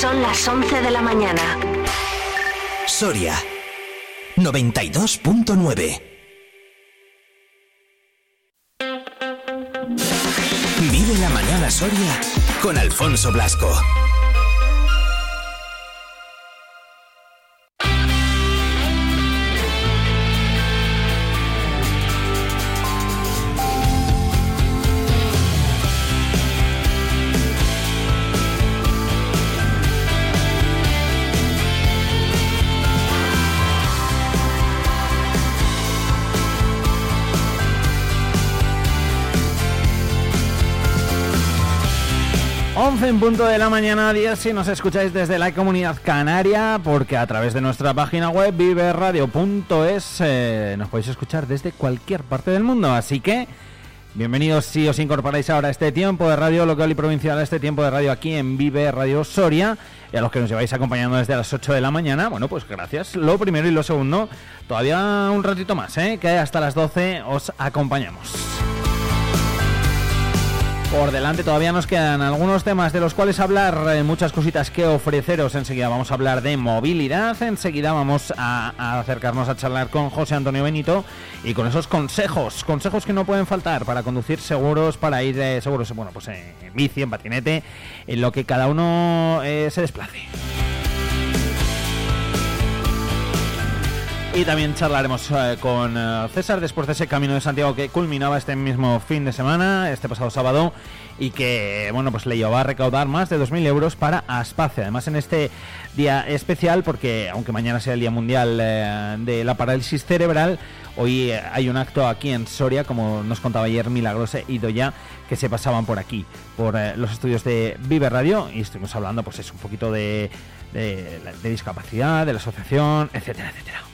Son las 11 de la mañana. Soria 92.9 Vive la mañana Soria con Alfonso Blasco. En punto de la mañana, 10 si nos escucháis desde la comunidad canaria, porque a través de nuestra página web viveradio.es eh, nos podéis escuchar desde cualquier parte del mundo. Así que, bienvenidos si os incorporáis ahora a este tiempo de radio local y provincial, a este tiempo de radio aquí en Vive Radio Soria, y a los que nos lleváis acompañando desde las 8 de la mañana, bueno, pues gracias. Lo primero y lo segundo, todavía un ratito más, ¿eh? que hasta las 12 os acompañamos. Por delante todavía nos quedan algunos temas de los cuales hablar, eh, muchas cositas que ofreceros. Enseguida vamos a hablar de movilidad, enseguida vamos a, acercarnos a charlar con José Antonio Benito y con esos consejos, consejos que no pueden faltar para conducir seguros, para ir eh, seguros, bueno, pues en bici, en patinete, en lo que cada uno eh, se desplace. Y también charlaremos eh, con eh, César después de ese camino de Santiago que culminaba este mismo fin de semana, este pasado sábado, y que bueno pues le llevó a recaudar más de 2.000 euros para Aspace. Además en este día especial, porque aunque mañana sea el Día Mundial eh, de la Parálisis Cerebral, hoy hay un acto aquí en Soria, como nos contaba ayer Milagrose y Doya, que se pasaban por aquí, por los estudios de Vive Radio, y estuvimos hablando pues es un poquito de discapacidad, de la asociación, etcétera, etcétera.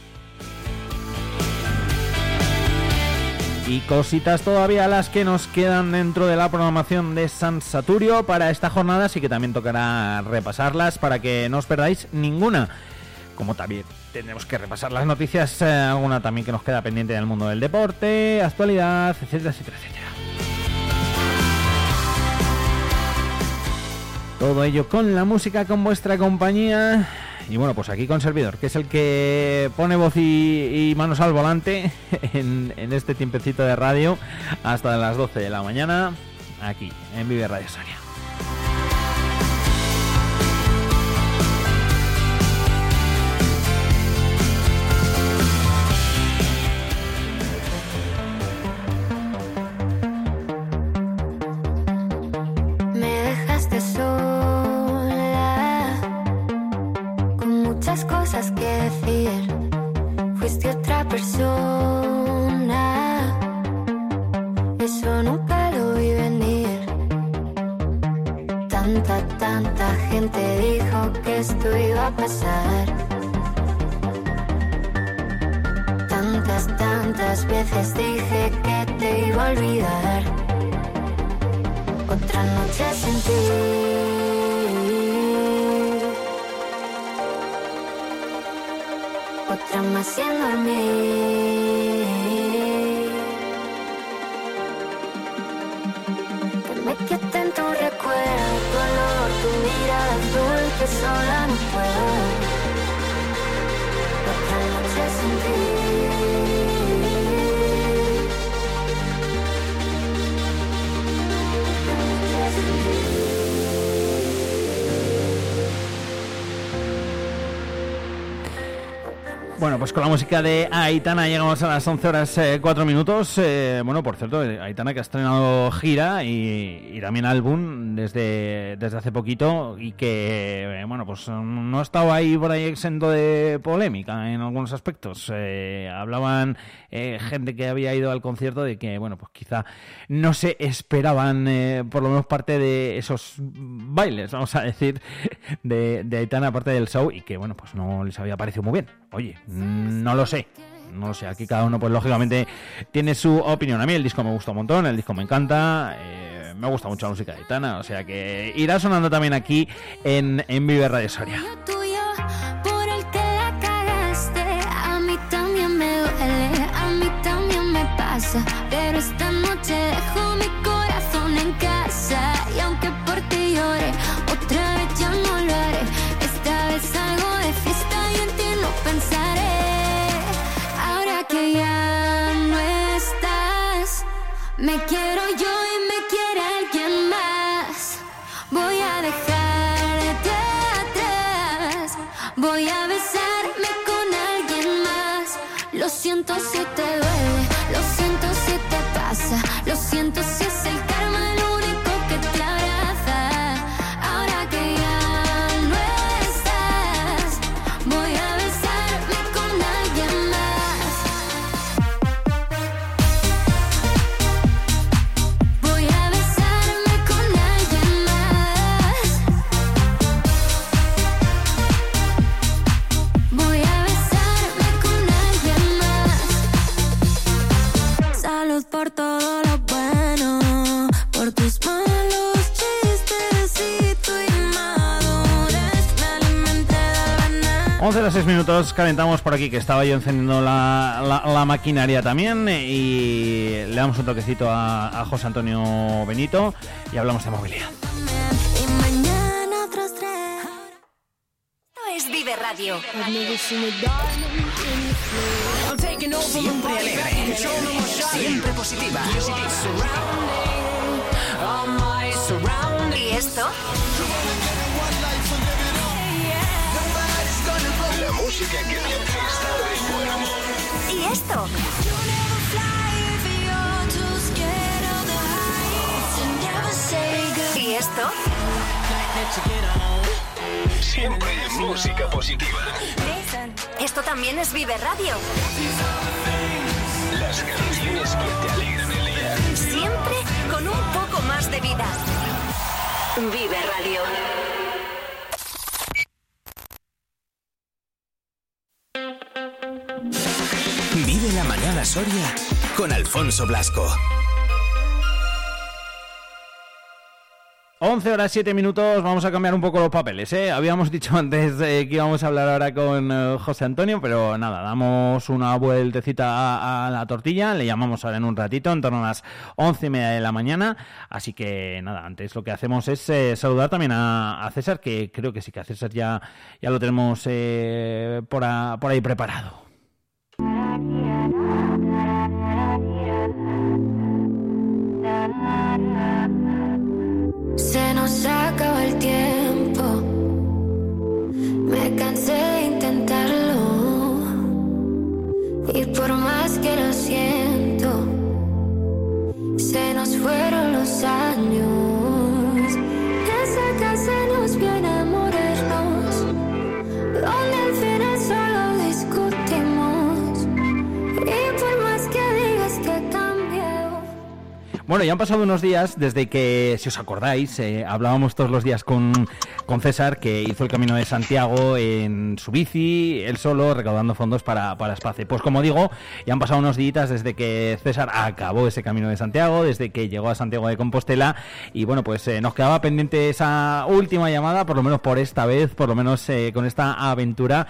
Y cositas todavía las que nos quedan dentro de la programación de San Saturio para esta jornada, así que también tocará repasarlas para que no os perdáis ninguna. Como también tendremos que repasar las noticias, eh, alguna también que nos queda pendiente del mundo del deporte, actualidad, etcétera, etcétera, etcétera. Todo ello con la música, con vuestra compañía. Y bueno, pues aquí con servidor, que es el que pone voz y, manos al volante en, este tiempecito de radio hasta las 12 de la mañana, aquí en Vive Radio Soria. sola no puedo. No puedo con la música de Aitana llegamos a las 11 horas 4 eh, minutos. Eh, bueno, por cierto, eh, Aitana que ha estrenado gira y, también álbum desde, desde hace poquito y que, bueno, pues no ha estado ahí por ahí exento de polémica en algunos aspectos. hablaban gente que había ido al concierto de que, bueno, pues quizá no se esperaban por lo menos parte de esos bailes, vamos a decir, de, de Aitana, aparte del show y que, bueno, pues no les había parecido muy bien. Oye, no lo sé. No lo sé, aquí cada uno pues lógicamente tiene su opinión. A mí el disco me gusta un montón, el disco me encanta, eh, me gusta mucho la música de Tana, o sea que irá sonando también aquí en, en Vive Radio Soria. Lo veneno. 11 de los 6 minutos calentamos por aquí, que estaba yo encendiendo la, la- la maquinaria también y le damos un toquecito a, a José Antonio Benito y hablamos de movilidad. Es Vive Radio. Siempre alegre. Siempre positiva. ¿Y esto? Música que te hace estar de buen humor. ¿Y esto? ¿Y esto? Siempre música positiva. Esto también es Vive Radio. Las canciones que te alegran el día. Siempre con un poco más de vida. Vive Radio. Soria con Alfonso Blasco. 11 horas 7 minutos, vamos a cambiar un poco los papeles, ¿eh? Habíamos dicho antes eh, que íbamos a hablar ahora con eh, José Antonio, pero nada, damos una vueltecita a, la tortilla, le llamamos ahora en un ratito, en torno a las 11 y media de la mañana, así que nada, antes lo que hacemos es eh, saludar también a, César, que creo que sí que a César ya, ya lo tenemos por ahí preparado. Fueron los Bueno, ya han pasado unos días desde que, si os acordáis, eh, hablábamos todos los días con, con César, que hizo el Camino de Santiago en su bici, él solo, recaudando fondos para, para Espace. Pues como digo, ya han pasado unos días desde que César acabó ese Camino de Santiago, desde que llegó a Santiago de Compostela, y bueno, pues eh, nos quedaba pendiente esa última llamada, por lo menos por esta vez, por lo menos eh, con esta aventura,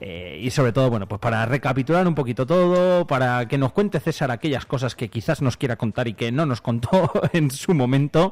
eh, y sobre todo, bueno, pues para recapitular un poquito todo, para que nos cuente César aquellas cosas que quizás nos quiera contar y que no nos contó en su momento.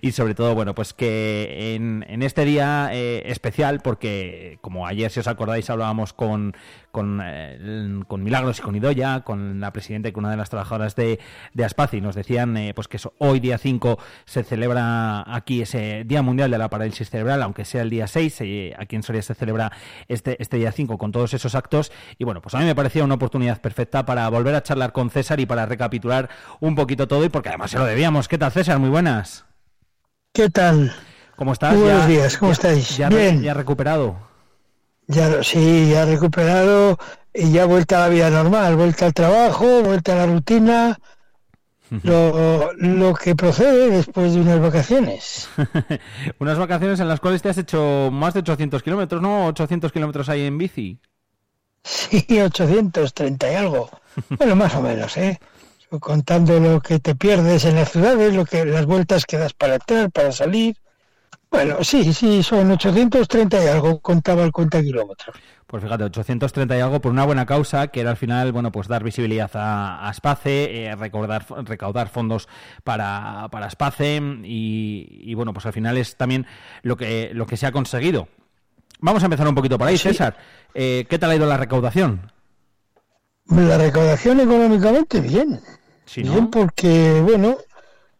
Y sobre todo, bueno, pues que en, este día eh, especial, porque como ayer, si os acordáis, hablábamos con, con, eh, con Milagros y con Idoya, con la presidenta y con una de las trabajadoras de, de Aspaci, y nos decían eh, pues que eso, hoy día 5 se celebra aquí ese Día Mundial de la Parálisis Cerebral, aunque sea el día 6, eh, aquí en Soria se celebra este, este día 5 con todos esos actos. Y bueno, pues a mí me parecía una oportunidad perfecta para volver a charlar con César y para recapitular un poquito todo y porque se lo debíamos. ¿Qué tal César? Muy buenas. ¿Qué tal? ¿Cómo estás? Buenos días, ¿cómo estáis? Ya, Bien. ya recuperado. Ya, sí, ya recuperado y ya vuelta a la vida normal, vuelta al trabajo, vuelta a la rutina, lo, lo que procede después de unas vacaciones. Unas vacaciones en las cuales te has hecho más de 800 kilómetros, ¿no? 800 kilómetros ahí en bici. Sí, 830 y algo. Bueno, más o menos, ¿eh? Contando lo que te pierdes en las ciudades, lo que las vueltas que das para entrar, para salir. Bueno, sí, sí, son 830 y algo, contaba el cuenta kilómetros. Pues fíjate, 830 y algo por una buena causa, que era al final, bueno, pues dar visibilidad a, a Space, eh, recaudar, recaudar fondos para, para Space y, y, bueno, pues al final es también lo que, lo que se ha conseguido. Vamos a empezar un poquito por ahí, Sí. César. Eh, ¿Qué tal ha ido la recaudación? La recaudación económicamente, bien. Bien, porque, bueno,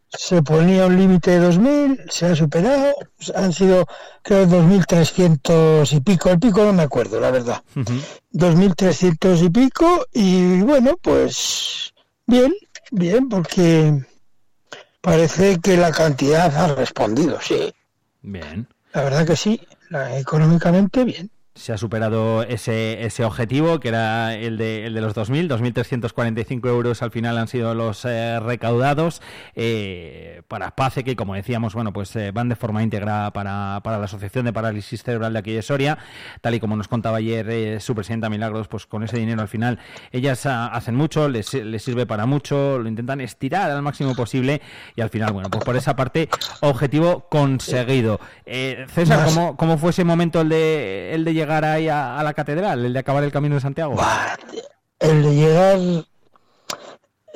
se ponía un límite de 2.000, se ha superado, han sido, creo, 2.300 y pico, el pico no me acuerdo, la verdad. Ujú. 2.300 y pico y bueno, pues bien, bien, porque parece que la cantidad ha respondido, sí. Bien. La verdad que sí, la- económicamente bien. Se ha superado ese, ese objetivo, que era el de, el de los 2.000, 2.345 euros al final han sido los eh, recaudados eh, para PACE, que como decíamos, bueno, pues eh, van de forma íntegra para, para la Asociación de Parálisis Cerebral de aquí de Soria, tal y como nos contaba ayer eh, su presidenta Milagros, pues con ese dinero al final ellas ah, hacen mucho, les, les sirve para mucho, lo intentan estirar al máximo posible y al final, bueno, pues por esa parte, objetivo conseguido. César, ¿cómo, ¿cómo fue ese momento el de, el de llegar ahí a, a la catedral, el de acabar el camino de Santiago? El de llegar,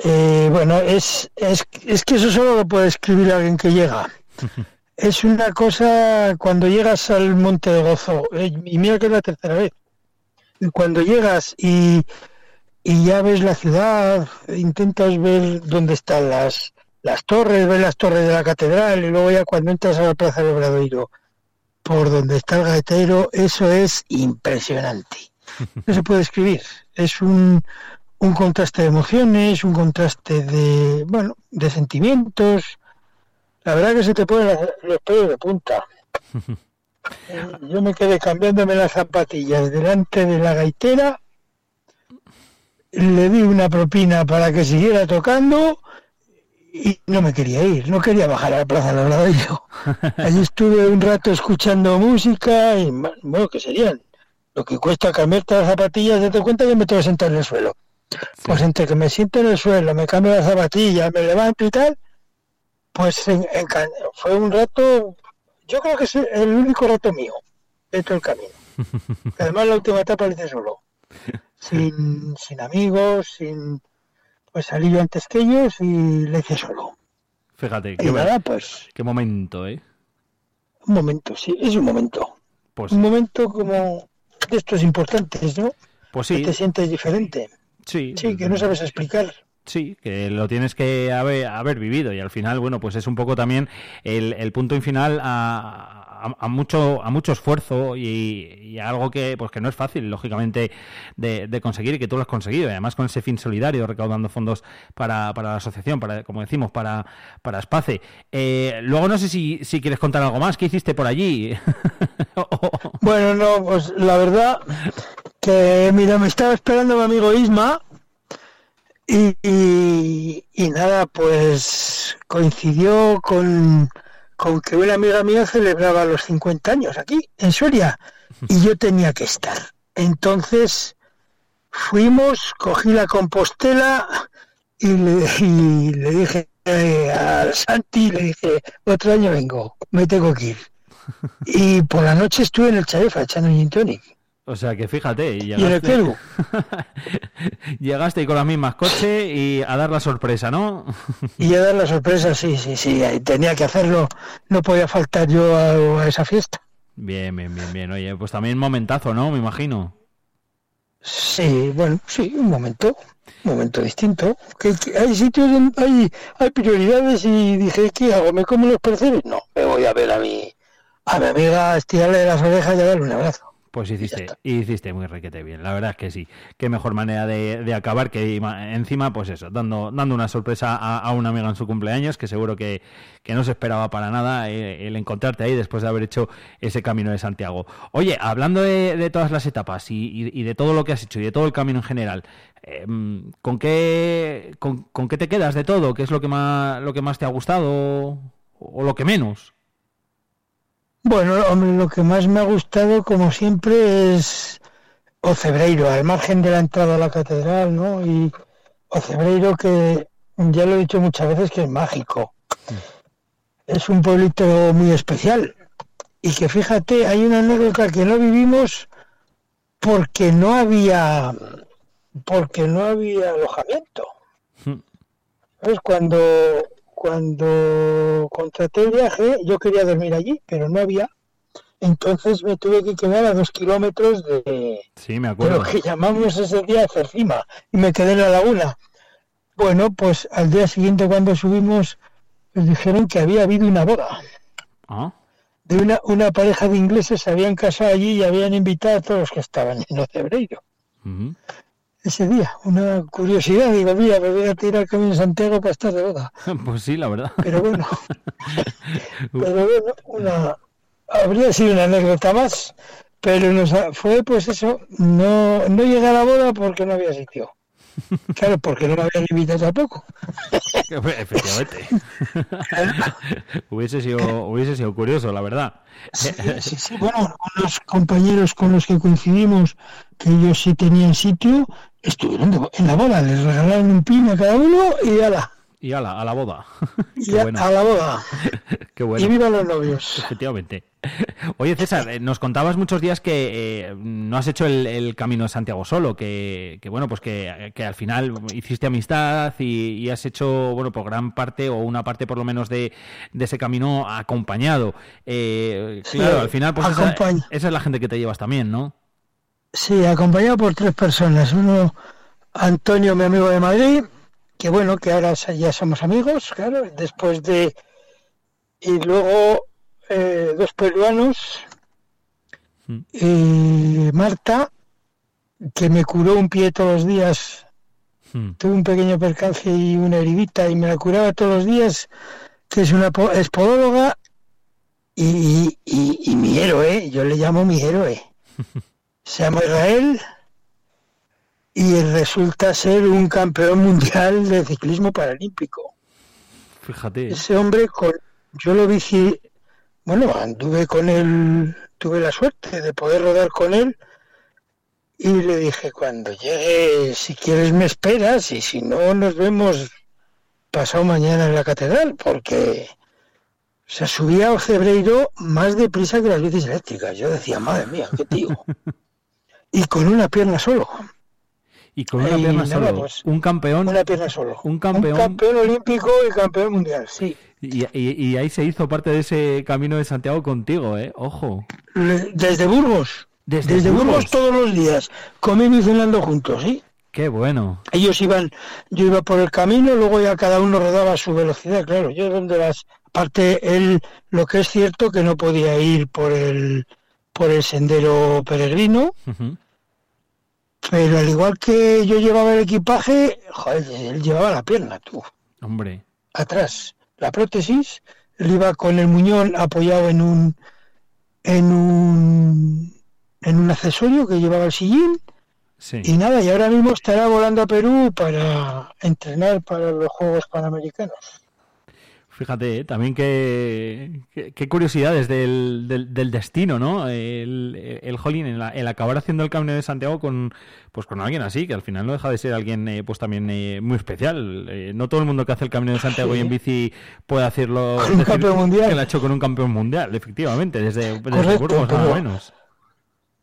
eh, bueno, es, es, es que eso solo lo puede escribir alguien que llega. Es una cosa cuando llegas al Monte de Gozo, eh, y mira que es la tercera vez, cuando llegas y, y ya ves la ciudad, intentas ver dónde están las, las torres, ves las torres de la catedral, y luego ya cuando entras a la Plaza del Obradoiro, por donde está el gaitero, eso es impresionante. No se puede escribir. Es un, un contraste de emociones, un contraste de, bueno, de sentimientos. La verdad que se te ponen los pelos de punta. Yo me quedé cambiándome las zapatillas delante de la gaitera, le di una propina para que siguiera tocando y no me quería ir, no quería bajar a la plaza del Obradoiro. Allí estuve un rato escuchando música y, bueno, que serían? Lo que cuesta cambiarte las zapatillas, date cuenta que me tengo que sentar en el suelo. Pues entre que me siento en el suelo, me cambio las zapatillas, me levanto y tal, pues en- encan- fue un rato, yo creo que es el único rato mío de todo el camino. Además la última etapa la hice solo, sin, sin amigos, sin... Pues salí yo antes que ellos y la hice solo. Fíjate, Y qué, nada, pues qué momento, ¿eh? un momento, sí, es un momento. Pues, Un momento como de estos importantes, ¿no? pues Que sí, te sientes diferente. sí. Sí, que no sabes explicar. Sí, que lo tienes que haber, haber vivido y al final, bueno, pues es un poco también el, el punto y final a, a- a mucho a mucho esfuerzo y, y algo que pues que no es fácil, lógicamente, de, conseguir y que tú lo has conseguido. Además con ese fin solidario, recaudando fondos para, para la asociación, para como decimos, para, para Space. Eh, luego no sé si, si quieres contar algo más. ¿Qué hiciste por allí? Bueno, no, pues la verdad que, mira, me estaba esperando mi amigo Isma y nada, pues coincidió con, con que una amiga mía celebraba los 50 años aquí, en Soria, y yo tenía que estar. Entonces fuimos, cogí la compostela y le, y le dije eh, a Santi, le dije, otro año vengo, me tengo que ir. Y por la noche estuve en el Chaefa echando un gin tonic. O sea que fíjate, Y el llegaste, Perú. llegaste con las mismas coches y a dar la sorpresa, ¿no? Y a dar la sorpresa, sí, sí, sí, tenía que hacerlo. No podía faltar yo a, a esa fiesta. Bien, bien, bien, bien. Oye, pues también momentazo, ¿no? Me imagino. Sí, bueno, sí, un momento, un momento distinto. Que, que hay sitios, en- hay, hay prioridades y dije, ¿qué hago? ¿Me como los percebes? No, me voy a ver a mi, a mi amiga, estirarle las orejas y a darle un abrazo. Pues hiciste, hiciste muy requete bien, la verdad es que sí. Qué mejor manera de, de acabar que ima- encima, pues eso, dando, dando una sorpresa a, a una amiga en su cumpleaños, que seguro que, que no se esperaba para nada eh, el encontrarte ahí después de haber hecho ese camino de Santiago. Oye, hablando de, de todas las etapas y, y- y de todo lo que has hecho y de todo el camino en general, eh, ¿con, qué, con, con qué te quedas de todo? ¿Qué es lo que más, lo que más te ha gustado o, o lo que menos? Bueno, hombre, lo que más me ha gustado, como siempre, es Ocebreiro, al margen de la entrada a la catedral, ¿no? Y Ocebreiro, que ya lo he dicho muchas veces, que es mágico. Es un pueblito muy especial. Y que fíjate, hay una anécdota que no vivimos porque no había porque no había alojamiento. Hmm. ¿Sabes? Cuando cuando contraté el viaje, yo quería dormir allí, pero no había. Entonces me tuve que quedar a dos kilómetros de, Sí, me de acuerdo. lo que llamamos ese día Cercima y me quedé en la laguna. Bueno, pues al día siguiente cuando subimos, nos dijeron que había habido una boda. Ah, De una, una pareja de ingleses se habían casado allí y habían invitado a todos los que estaban en Ocebreiro. ujú. Ese día, una curiosidad, digo, mira, me voy a tirar camino de Santiago para estar de boda. Pues sí, la verdad. Pero bueno, pero bueno, una, habría sido una anécdota más, pero nos fue pues eso, no, no llegué a la boda porque no había sitio. Claro, porque no me habían invitado tampoco. Efectivamente. hubiese, sido, hubiese sido curioso, la verdad. Sí, sí, sí, bueno, unos compañeros con los que coincidimos, que ellos sí tenían sitio, estuvieron de en la boda, les regalaron un pin a cada uno y ala, Y ala, a la boda. y Qué a, bueno, a la boda. qué Y bueno. viva los novios. Efectivamente. Oye, César, eh, nos contabas muchos días que eh, no has hecho el, el camino de Santiago solo, que, que, bueno, pues que, que al final hiciste amistad y, y has hecho, bueno, por gran parte o una parte por lo menos de, de ese camino acompañado. Eh, Sí, claro, al final, pues esa es la gente que te llevas también, ¿no? Sí, acompañado por tres personas. Uno, Antonio, mi amigo de Madrid, que bueno, que ahora ya somos amigos, claro, después de... Y luego eh, dos peruanos, Mm. y Marta, que me curó un pie todos los días. Hmm. Tuve un pequeño percance y una heridita y me la curaba todos los días, que es una es podóloga y, y- y mi héroe, yo le llamo mi héroe. Se llama Israel y resulta ser un campeón mundial de ciclismo paralímpico. Fíjate. Ese hombre, con, yo lo vi, bueno, anduve con él, tuve la suerte de poder rodar con él y le dije, cuando llegue, si quieres me esperas y si no, nos vemos pasado mañana en la catedral, porque se subía a Ocebreiro más deprisa que las bicis eléctricas. Yo decía, madre mía, qué tío. y con una pierna solo, Y con una pierna nada, solo. pues, Un campeón. una pierna solo. Un campeón. campeón olímpico y campeón mundial, sí. Y, y- y ahí se hizo parte de ese camino de Santiago contigo, ¿eh? Ojo. Le- Desde Burgos. Desde Desde, Burgos. Burgos. todos los días, comiendo y cenando juntos, ¿sí? Qué bueno. Ellos iban, yo iba por el camino, luego ya cada uno rodaba a su velocidad, claro. Yo donde las, aparte él, lo que es cierto que no podía ir por el, por el sendero peregrino, Ujú. Pero al igual que yo llevaba el equipaje, joder, él llevaba la pierna, tú, Hombre. atrás, la prótesis, él iba con el muñón apoyado en un, en un, en un accesorio que llevaba el sillín, Sí. Y nada, y ahora mismo estará volando a Perú para entrenar para los Juegos Panamericanos. Fíjate, ¿eh? también qué, qué, curiosidades del, del, del destino, ¿no? El, el Jolín, el, el acabar haciendo el Camino de Santiago con pues con alguien así, que al final no deja de ser alguien eh, pues también eh, muy especial. No todo el mundo que hace el Camino de Santiago Sí. y en bici puede hacerlo Con un decir campeón mundial. que lo ha hecho con un campeón mundial, efectivamente, desde, Burgos nada menos.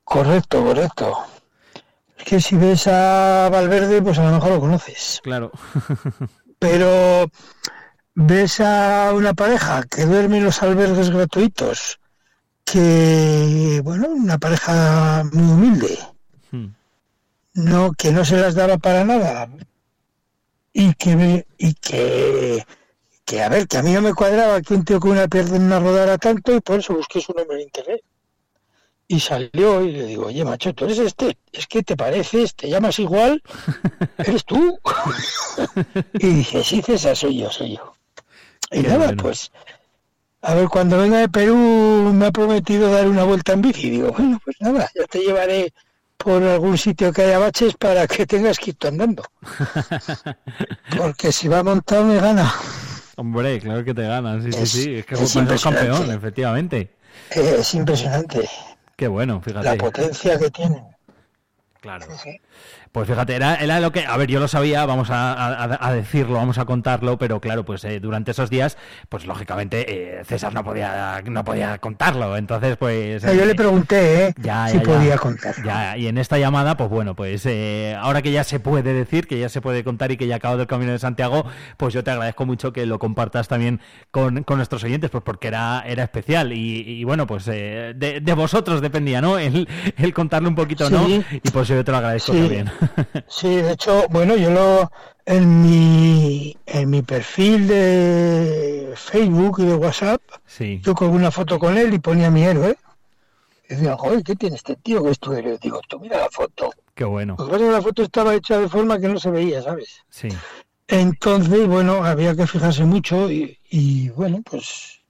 Correcto, correcto. Es que si ves a Valverde, pues a lo mejor lo conoces. Claro. Pero ves a una pareja que duerme en los albergues gratuitos, que, bueno, una pareja muy humilde, Hmm. no que no se las daba para nada y que y que que a ver que a mí no me cuadraba que un tío con una pierna rodara tanto y por eso busqué su nombre en internet. Y salió y le digo oye macho tú eres este es que te pareces te llamas igual eres tú y dije sí César soy yo soy yo y Qué nada bueno. pues a ver cuando venga de Perú me ha prometido dar una vuelta en bici digo bueno pues nada ya te llevaré por algún sitio que haya baches para que tengas que ir andando. Porque si va montado me gana. Hombre, claro que te ganan, sí, sí, Es- sí. Es que es impresionante. campeón, efectivamente. Es impresionante Qué bueno, la fíjate. potencia que tienen. Claro. Sí. Pues fíjate, era, era lo que, a ver, yo lo sabía, vamos a, a- a decirlo, vamos a contarlo, pero claro, pues eh, durante esos días, pues lógicamente eh, César no podía, no podía contarlo, entonces pues... Eh, Yo le eh, pregunté ¿eh? ya, si ya, podía contar. Ya, y en esta llamada, pues bueno, pues eh, ahora que ya se puede decir, que ya se puede contar y que ya ha acabado el Camino de Santiago, pues yo te agradezco mucho que lo compartas también con, con nuestros oyentes, pues porque era, era especial y, y bueno, pues eh, de, de vosotros dependía, ¿no? El, el contarlo un poquito, ¿no? Y pues yo te lo agradezco Sí. también. Sí, de hecho, bueno, yo lo en mi en mi perfil de Facebook y de WhatsApp, Sí. yo con una foto con él y ponía mi héroe. Y decía, joder, ¿qué tiene este tío que es tu héroe? Digo, tú mira la foto. Qué bueno. Lo que pasa es que la foto estaba hecha de forma que no se veía, ¿sabes? Sí. Entonces, bueno, había que fijarse mucho y, y, bueno, pues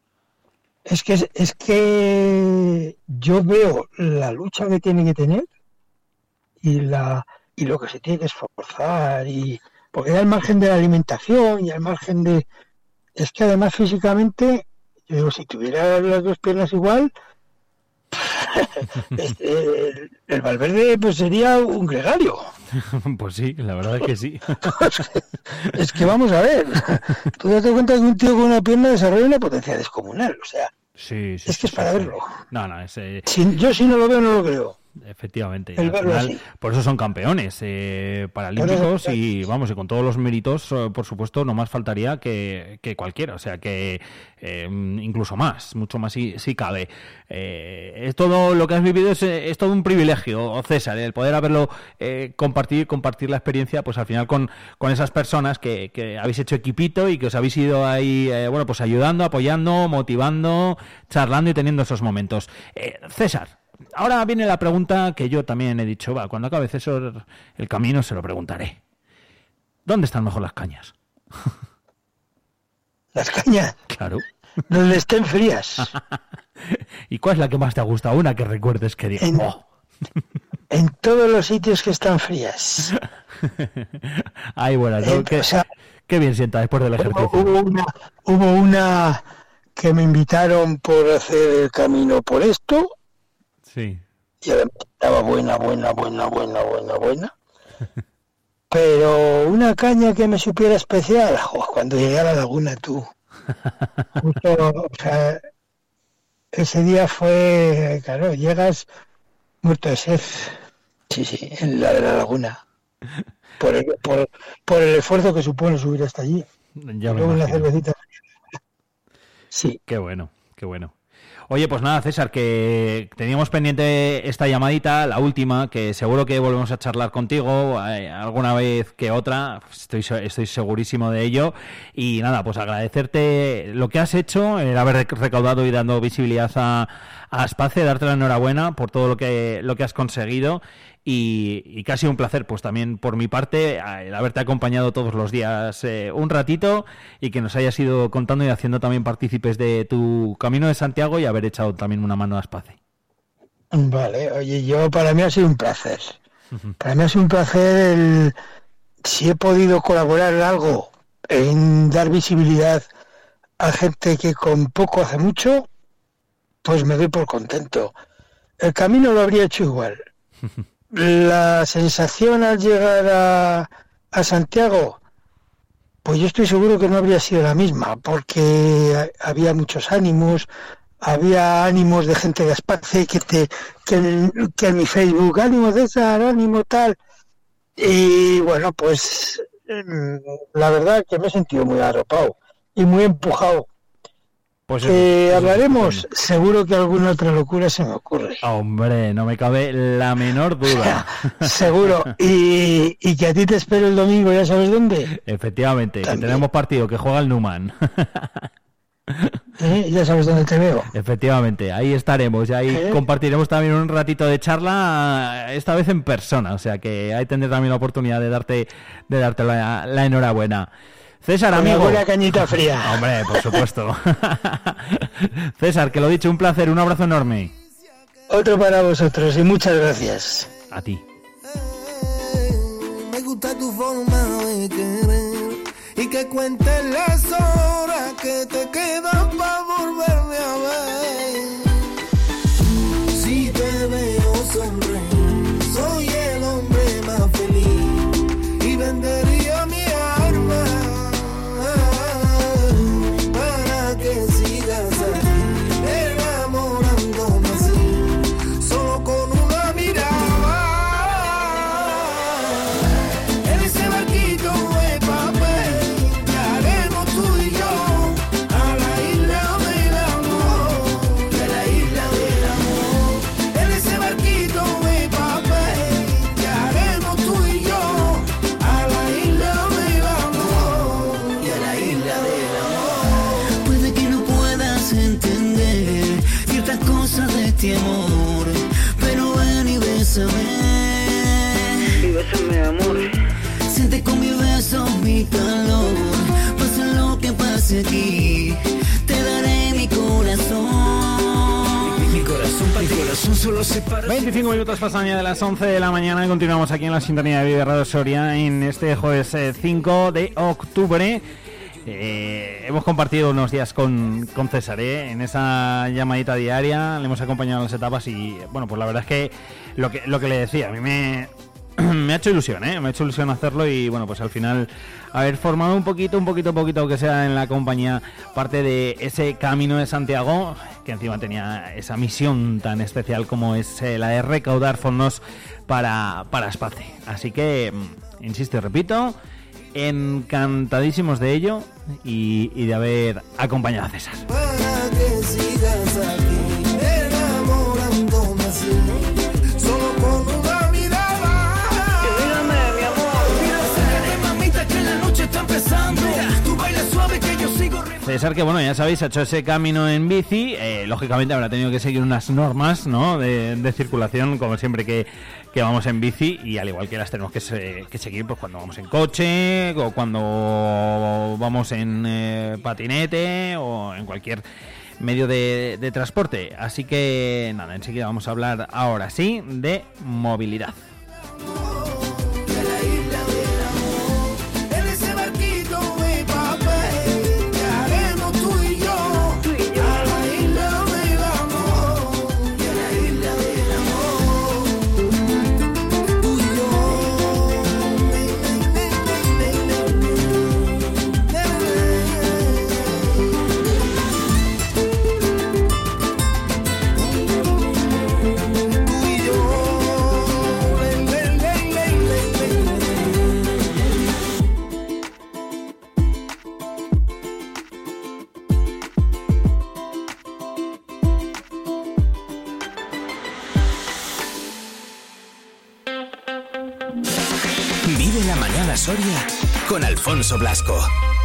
es que es que yo veo la lucha que tiene que tener y la y lo que se tiene que esforzar y porque al margen de la alimentación y al margen de es que además físicamente yo digo si tuviera las dos piernas igual este, el, el Valverde pues sería un gregario Pues sí, la verdad es que sí. es que vamos a ver, tú te das cuenta que un tío con una pierna desarrolla una potencia descomunal, o sea, Sí, sí. es sí, que es para verlo. No, no, es, Si- yo si no lo veo no lo creo. Efectivamente. El al verlo final, así. por eso son campeones eh, paralímpicos eso- y vamos, y con todos los méritos, eh, por supuesto, no más faltaría que, que cualquiera, o sea que eh, incluso más, mucho más si, si cabe. Eh, es todo lo que has vivido es, eh, es todo un privilegio, César, el poder haberlo compartir, compartir la experiencia, pues al final con, con esas personas que, que habéis hecho equipito y que os habéis ido ahí, eh, bueno, pues ayudando, apoyando, motivando, charlando y teniendo esos momentos. Eh, César, ahora viene la pregunta que yo también he dicho, va, cuando acabe César el camino se lo preguntaré. ¿Dónde están mejor las cañas? Las cañas, Claro. donde estén frías, ¿Y cuál es la que más te ha gustado? Una que recuerdes que digas, En- "Oh". en todos los sitios que están frías. Ay, bueno, ¿no? Eh, qué, o sea, qué bien sienta después del ejercicio. hubo una, hubo una que me invitaron por hacer el camino por esto Sí. y además estaba buena, buena, buena, buena, buena, buena. Pero una caña que me supiera especial, cuando llegué a la laguna tú. Justo, o sea, ese día fue, claro, llegas muerto de sed. Sí, sí, en la de la laguna. Por el, por, por el esfuerzo que supone subir hasta allí. Ya Luego una cervecita. Sí, Qué bueno, qué bueno. Oye, pues nada, César, que teníamos pendiente esta llamadita, la última, que seguro que volvemos a charlar contigo eh, alguna vez que otra, estoy, estoy segurísimo de ello. Y nada, pues agradecerte lo que has hecho, el haber rec- recaudado y dando visibilidad a, a Aspace, darte la enhorabuena por todo lo que, lo que has conseguido. Y, sido un placer, pues también por mi parte, a- el haberte acompañado todos los días eh, un ratito y que nos hayas ido contando y haciendo también partícipes de tu camino de Santiago y haber echado también una mano a Espace. Vale, oye, yo para mí ha sido un placer. Para mí ha sido un placer el si he podido colaborar en algo, en dar visibilidad a gente que con poco hace mucho, pues me doy por contento. El camino lo habría hecho igual. La sensación al llegar a, a Santiago, pues yo estoy seguro que no habría sido la misma, porque ha- había muchos ánimos, había ánimos de gente de Aspace que te que en, que en mi Facebook ánimo César ánimo tal y bueno pues mm, la verdad que me he sentido muy arropado y muy empujado Pues eso, hablaremos seguro que alguna otra locura se me ocurre Hombre, no me cabe la menor duda. seguro y, y que a ti te espero el domingo ya sabes dónde Efectivamente, que tenemos partido que juega el Numan. ¿Eh? ya sabes dónde te veo Efectivamente, ahí estaremos y ahí ¿Eh? compartiremos también un ratito de charla, esta vez en persona, o sea que ahí tendré también la oportunidad de darte, de darte la, la enhorabuena. César, amigo. buena cañita fría Hombre, por supuesto. César, que lo dicho, un placer, un abrazo enorme. otro para vosotros y muchas gracias A ti. Me gusta tu forma de querer y que cuentes las horas que te quedan 25 minutos pasan ya de las 11 de la mañana y continuamos aquí en la sintonía de Vive Radio Soria en este jueves eh, 5 de octubre. Eh, hemos compartido unos días con, con César ¿eh? en esa llamadita diaria, le hemos acompañado en las etapas y bueno, pues la verdad es que lo que, lo que le decía, a mí me, me ha hecho ilusión, ¿eh? me ha hecho ilusión hacerlo y bueno, pues al final haber formado un poquito, un poquito, poquito que sea en la compañía parte de ese camino de Santiago, que encima tenía esa misión tan especial como es eh, la de recaudar fondos para, para Espace. Así que, mm, insisto y repito, encantadísimos de ello y, de haber acompañado a César. César, que bueno, ya sabéis, ha hecho ese camino en bici, eh, lógicamente habrá tenido que seguir unas normas ¿no? de, circulación, como siempre que, que vamos en bici, y al igual que las tenemos que, se- que seguir pues cuando vamos en coche, o cuando vamos en eh, patinete, o en cualquier medio de transporte. Así que nada, enseguida vamos a hablar ahora sí de movilidad. Alfonso Blasco.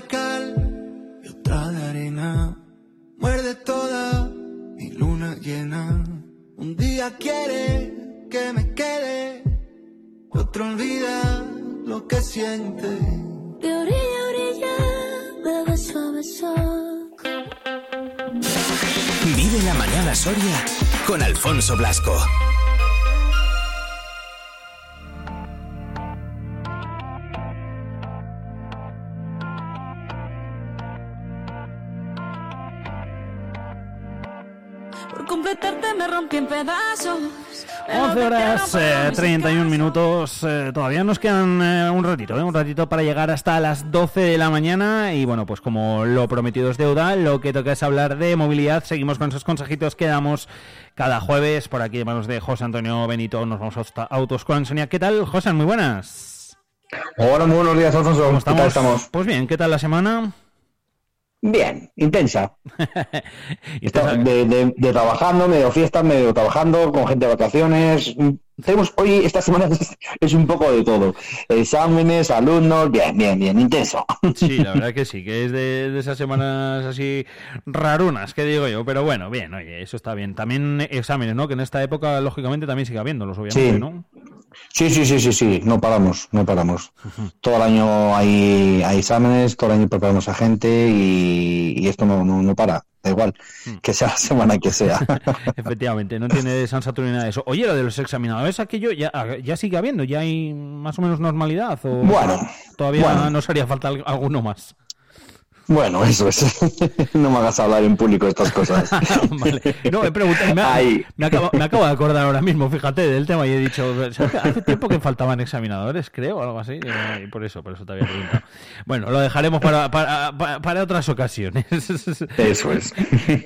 De cal y otra de arena. Muerde toda mi luna llena. Un día quiere que me quede. Otro olvida lo que siente. De orilla a orilla, de beso a beso. Vive la mañana Soria con Alfonso Blasco. 11 horas eh, 31 minutos. eh, todavía nos quedan eh, un ratito, eh, un ratito para llegar hasta las 12 de la mañana. Y bueno, pues como lo prometido es deuda, lo que toca es hablar de movilidad. Seguimos con esos consejitos que damos cada jueves. Por aquí, manos de José Antonio Benito, nos vamos a Autos con Sonia. ¿Qué tal, José? Muy buenas. Hola, muy buenos días, Alfonso. ¿Cómo ¿Qué estamos? tal estamos? Pues bien, ¿qué tal la semana? Bien, intensa. De, de- de trabajando, medio fiesta, medio trabajando, con gente de vacaciones. Tenemos hoy, esta semana es, es un poco de todo. Exámenes, alumnos, bien, bien, bien, intenso. Sí, la verdad que sí, que es de, de esas semanas así rarunas, que digo yo, pero bueno, bien, oye, eso está bien. También exámenes, ¿no? Que en esta época, lógicamente, también sigue habiéndolos, obviamente, Sí. ¿no? Sí, sí, sí, sí, sí, no paramos, no paramos. Todo el año hay, hay exámenes, todo el año preparamos a gente y, y esto no, no, no para, da igual, que sea la semana que sea. Efectivamente, no tiene San Saturno ni nada de eso. Oye, lo de los examinadores, aquello ya, ya sigue habiendo, ya hay más o menos normalidad, o Bueno, todavía bueno. nos haría falta al- alguno más. Bueno, eso es. No me hagas hablar en público de estas cosas. Vale. No, he preguntado, me, ha- Ay. me acabo, me acabo de acordar ahora mismo, fíjate, del tema y he dicho, hace tiempo que faltaban examinadores, creo, o algo así, y por eso, por eso te había preguntado. Bueno, lo dejaremos para, para, para, para otras ocasiones. Eso es.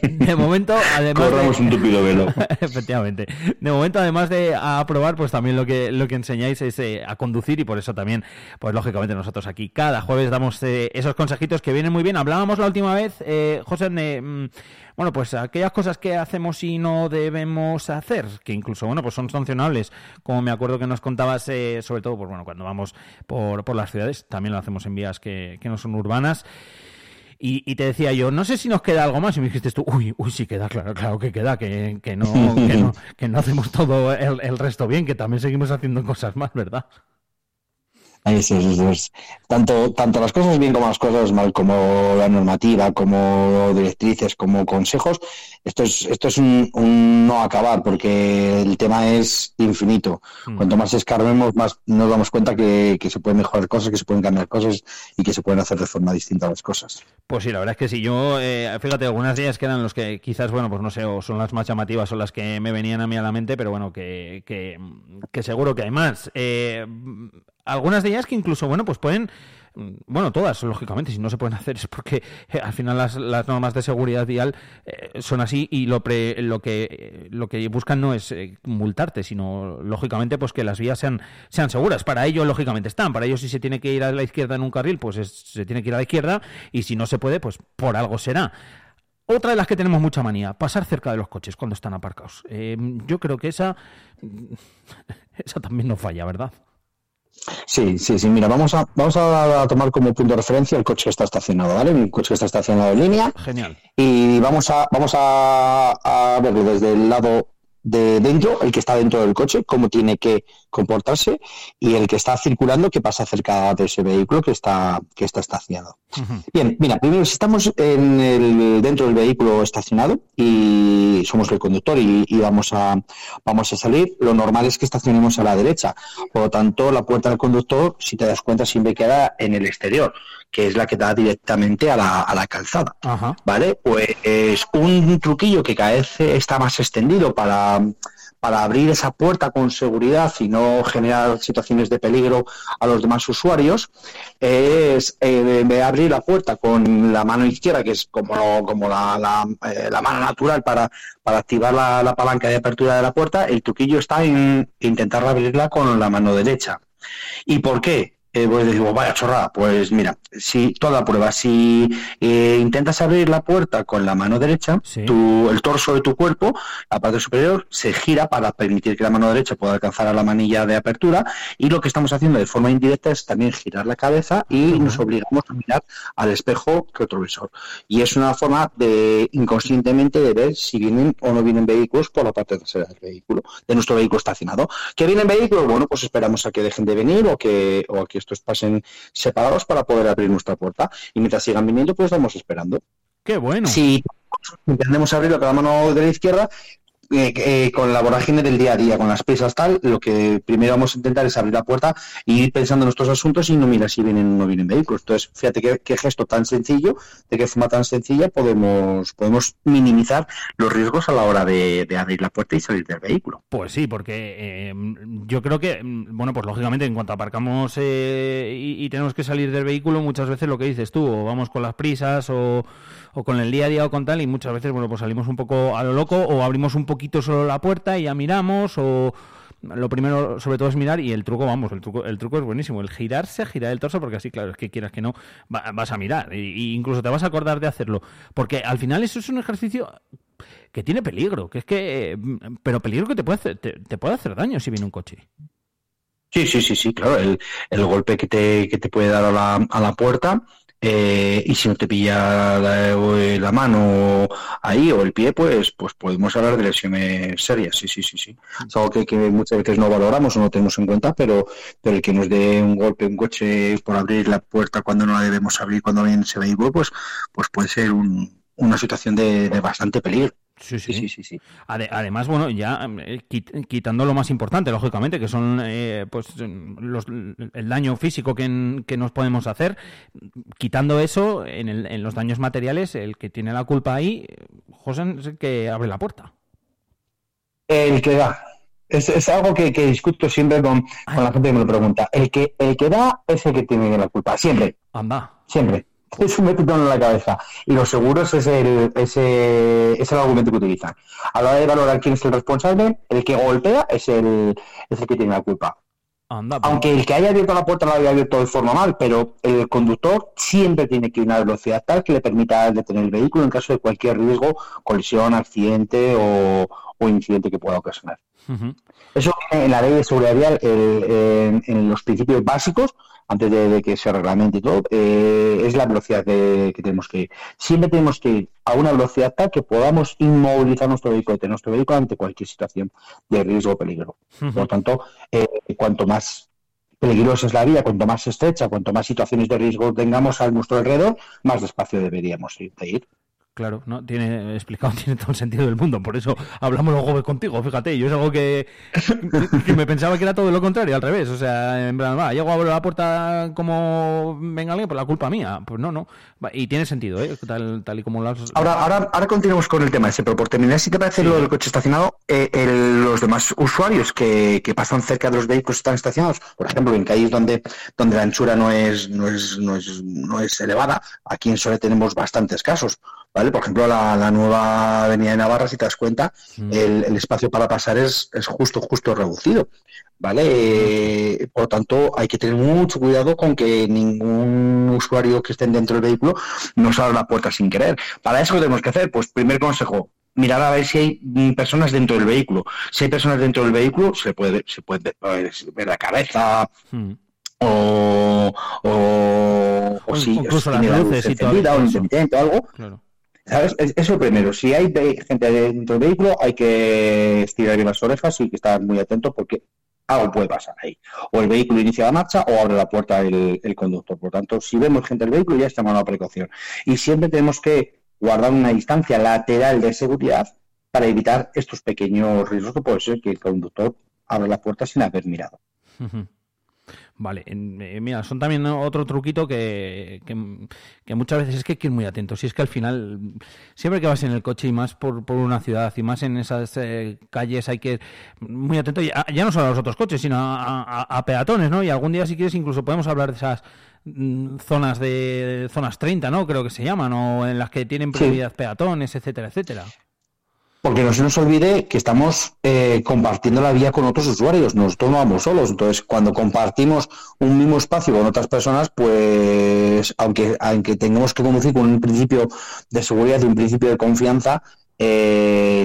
De momento, además Corramos de... un tupido velo. Efectivamente. De momento, además de aprobar, pues también lo que lo que enseñáis es eh, a conducir y por eso también, pues lógicamente nosotros aquí cada jueves damos eh, esos consejitos que vienen muy bien. Hablábamos la última vez, eh, José, mm, bueno, pues aquellas cosas que hacemos y no debemos hacer, que incluso, bueno, pues son sancionables, como me acuerdo que nos contabas, eh, sobre todo, pues bueno, cuando vamos por, por las ciudades, también lo hacemos en vías que, que no son urbanas. Y, te decía yo, no sé si nos queda algo más. Y me dijiste tú, uy, uy, sí queda, claro, claro que queda, que, que, no, que no hacemos todo el, el resto bien, que también seguimos haciendo cosas más, ¿verdad? Eso es, eso es. Tanto, tanto las cosas bien como las cosas mal, como la normativa, como directrices, como consejos, esto es, esto es un, un no acabar, porque el tema es infinito. Mm. Cuanto más escarbemos, más nos damos cuenta que, que se pueden mejorar cosas, que se pueden cambiar cosas y que se pueden hacer de forma distinta las cosas. Pues sí, la verdad es que sí. Yo, eh, fíjate, algunas de ellas que eran los que quizás, bueno, pues no sé, o son las más llamativas o las que me venían a mí a la mente, pero bueno, que, que, que seguro que hay más. Eh, algunas de ellas que incluso, bueno, pues pueden, bueno, todas, lógicamente, si no se pueden hacer es porque eh, al final las, normas de seguridad vial eh, son así y lo, pre- lo, que, eh, lo que buscan no es eh, multarte, sino, lógicamente, pues que las vías sean, sean seguras. Para ello, lógicamente, están. Para ello, si se tiene que ir a la izquierda en un carril, pues es- se tiene que ir a la izquierda y si no se puede, pues por algo será. Otra de las que tenemos mucha manía, pasar cerca de los coches cuando están aparcados. Yo creo que esa, esa también no falla, ¿verdad? Sí, sí, sí. Mira, vamos a, vamos a, tomar como punto de referencia el coche que está estacionado, ¿vale? Un coche que está estacionado en línea. Genial. Y vamos a, vamos a, a verlo desde el lado de dentro, el que está dentro del coche, cómo tiene que comportarse, y el que está circulando, que pasa cerca de ese vehículo que está, que está estacionado. Bien, mira, primero, si estamos en el, dentro del vehículo estacionado y somos el conductor y, y vamos, a, vamos a salir, lo normal es que estacionemos a la derecha. Por lo tanto, la puerta del conductor, si te das cuenta, siempre queda en el exterior, que es la que da directamente a la, a la calzada. Ajá. ¿Vale? Pues es un truquillo que cada vez está más extendido para, para abrir esa puerta con seguridad y no generar situaciones de peligro a los demás usuarios, es eh, de abrir la puerta con la mano izquierda, que es como, como la, la, eh, la mano natural para, para activar la, la palanca de apertura de la puerta, el truquillo está en intentar abrirla con la mano derecha. ¿Y por qué? Eh, pues decimos, vaya chorrada, pues mira, si toda prueba, si eh, intentas abrir la puerta con la mano derecha, Sí. tu- el torso de tu cuerpo, la parte superior, se gira para permitir que la mano derecha pueda alcanzar a la manilla de apertura y lo que estamos haciendo de forma indirecta es también girar la cabeza y nos obligamos a mirar al espejo retrovisor. Y es una forma de inconscientemente de ver si vienen o no vienen vehículos por la parte trasera del vehículo, de nuestro vehículo estacionado. ¿Que vienen vehículos? Bueno, pues esperamos a que dejen de venir o que, o a que estos pasen separados para poder abrir nuestra puerta. Y mientras sigan viniendo, pues estamos esperando. Qué bueno. Si intentamos abrirlo con la mano de la izquierda, eh, eh, con la vorágine del día a día, con las prisas tal, lo que primero vamos a intentar es abrir la puerta y ir pensando en nuestros asuntos y no mirar si vienen o no vienen vehículos. Entonces, fíjate qué, qué gesto tan sencillo, de qué forma tan sencilla podemos, podemos minimizar los riesgos a la hora de, abrir la puerta y salir del vehículo. Pues sí, porque eh, yo creo que, bueno, pues lógicamente en cuanto aparcamos eh, y, y tenemos que salir del vehículo, muchas veces lo que dices tú, o vamos con las prisas o, o con el día a día o con tal, y muchas veces, bueno, pues salimos un poco a lo loco o abrimos un poquito solo la puerta y ya miramos o... Lo primero, sobre todo, es mirar y el truco, vamos, el truco, el truco es buenísimo. El girarse, girar el torso, porque así, claro, es que quieras que no, va- vas a mirar. Y incluso te vas a acordar de hacerlo. Porque al final eso es un ejercicio que tiene peligro, que es que, eh, pero peligro que te puede hacer, te, te puede hacer daño si viene un coche. Sí, sí, sí, sí, claro, el, el golpe que te, que te puede dar a la, a la puerta eh, y si no te pilla la, eh, la mano ahí o el pie, pues, pues podemos hablar de lesiones serias, sí, sí, sí, sí. Es algo que, que muchas veces no valoramos o no tenemos en cuenta, pero, pero el que nos dé un golpe un coche por abrir la puerta cuando no la debemos abrir cuando viene ese vehículo, pues, pues puede ser un- una situación de, de bastante peligro. Sí, Sí, sí, sí, sí. Ade- Además, bueno, ya eh, quit- quitando lo más importante, lógicamente, que son eh, pues los, el daño físico que, que nos podemos hacer, quitando eso, en, el- en los daños materiales, el que tiene la culpa ahí, José, es el que abre la puerta. El que da. Es, es algo que, que discuto siempre con, con la gente que me lo pregunta. El que, el que da es el que tiene la culpa. Siempre, Anda. siempre. Eso me en la cabeza. Y los seguros es el, ese, es el argumento que utilizan. A la hora de valorar quién es el responsable, el que golpea es el, es el que tiene la culpa. Anda. pues, Aunque el que haya abierto la puerta la haya abierto de forma mal, pero el conductor siempre tiene que ir a una velocidad tal que le permita detener el vehículo en caso de cualquier riesgo, colisión, accidente o, o incidente que pueda ocasionar. ujú. Eso en la ley de seguridad vial, el- en, en los principios básicos, antes de, de que se reglamente y todo, eh, es la velocidad que, que tenemos que ir. Siempre tenemos que ir a una velocidad tal que podamos inmovilizar nuestro vehículo, nuestro vehículo ante cualquier situación de riesgo o peligro. Por lo tanto, eh, cuanto más peligrosa es la vía, cuanto más estrecha, cuanto más situaciones de riesgo tengamos a nuestro alrededor, más despacio deberíamos ir. Claro, no tiene explicado, tiene todo el sentido del mundo. Por eso hablamos luego contigo, fíjate. Yo es algo que, que me pensaba que era todo lo contrario, al revés. O sea, en plan, va, llego a abrir la puerta como venga alguien por la culpa mía. Pues no, no. Y tiene sentido, ¿eh? Tal, tal y como lo has... Ahora, ahora, ahora continuamos con el tema ese, pero por terminar, si te parece lo del coche estacionado, eh, el- los demás usuarios que, que pasan cerca de los vehículos que están estacionados, por ejemplo, en calles donde, donde la anchura no es, no es, no es, no es elevada, aquí en Sole tenemos bastantes casos, ¿vale? Por ejemplo, la, la nueva avenida de Navarra, si te das cuenta, el, el espacio para pasar es, es justo, justo reducido. ¿Vale? Eh, por lo tanto, hay que tener mucho cuidado con que ningún usuario que esté dentro del vehículo no salga la puerta sin querer. Para eso, ¿qué tenemos que hacer? Pues, primer consejo, mirar a ver si hay mm, personas dentro del vehículo. Si hay personas dentro del vehículo, se puede, se puede ver, la cabeza Mm. o, o, o O si incluso las luces encendida o algo. Claro. ¿Sabes? Es, es lo primero. Si hay gente dentro del vehículo, hay que estirar bien las orejas y que estar muy atento porque algo puede pasar ahí. O el vehículo inicia la marcha o abre la puerta el, conductor. Por tanto, si vemos gente del vehículo, ya está a la precaución. Y siempre tenemos que guardar una distancia lateral de seguridad para evitar estos pequeños riesgos que puede ser que el conductor abra la puerta sin haber mirado. Vale, en- eh, mira, son también otro truquito que, que, que muchas veces es que hay que ir muy atentos. Si es que al final, siempre que vas en el coche y más por, por una ciudad y más en esas eh, calles, hay que ir muy atento, ya, ya no solo a los otros coches, sino a, a- a peatones, ¿no? Y algún día, si quieres, incluso podemos hablar de esas mm, zonas de zonas 30, ¿no? Creo que se llaman, o en las que tienen Sí. prioridad peatones, etcétera, etcétera. Porque no se nos olvide que estamos eh, compartiendo la vía con otros usuarios, nosotros no vamos solos. Entonces, cuando compartimos un mismo espacio con otras personas, pues aunque, aunque tengamos que conducir con un principio de seguridad y un principio de confianza, eh,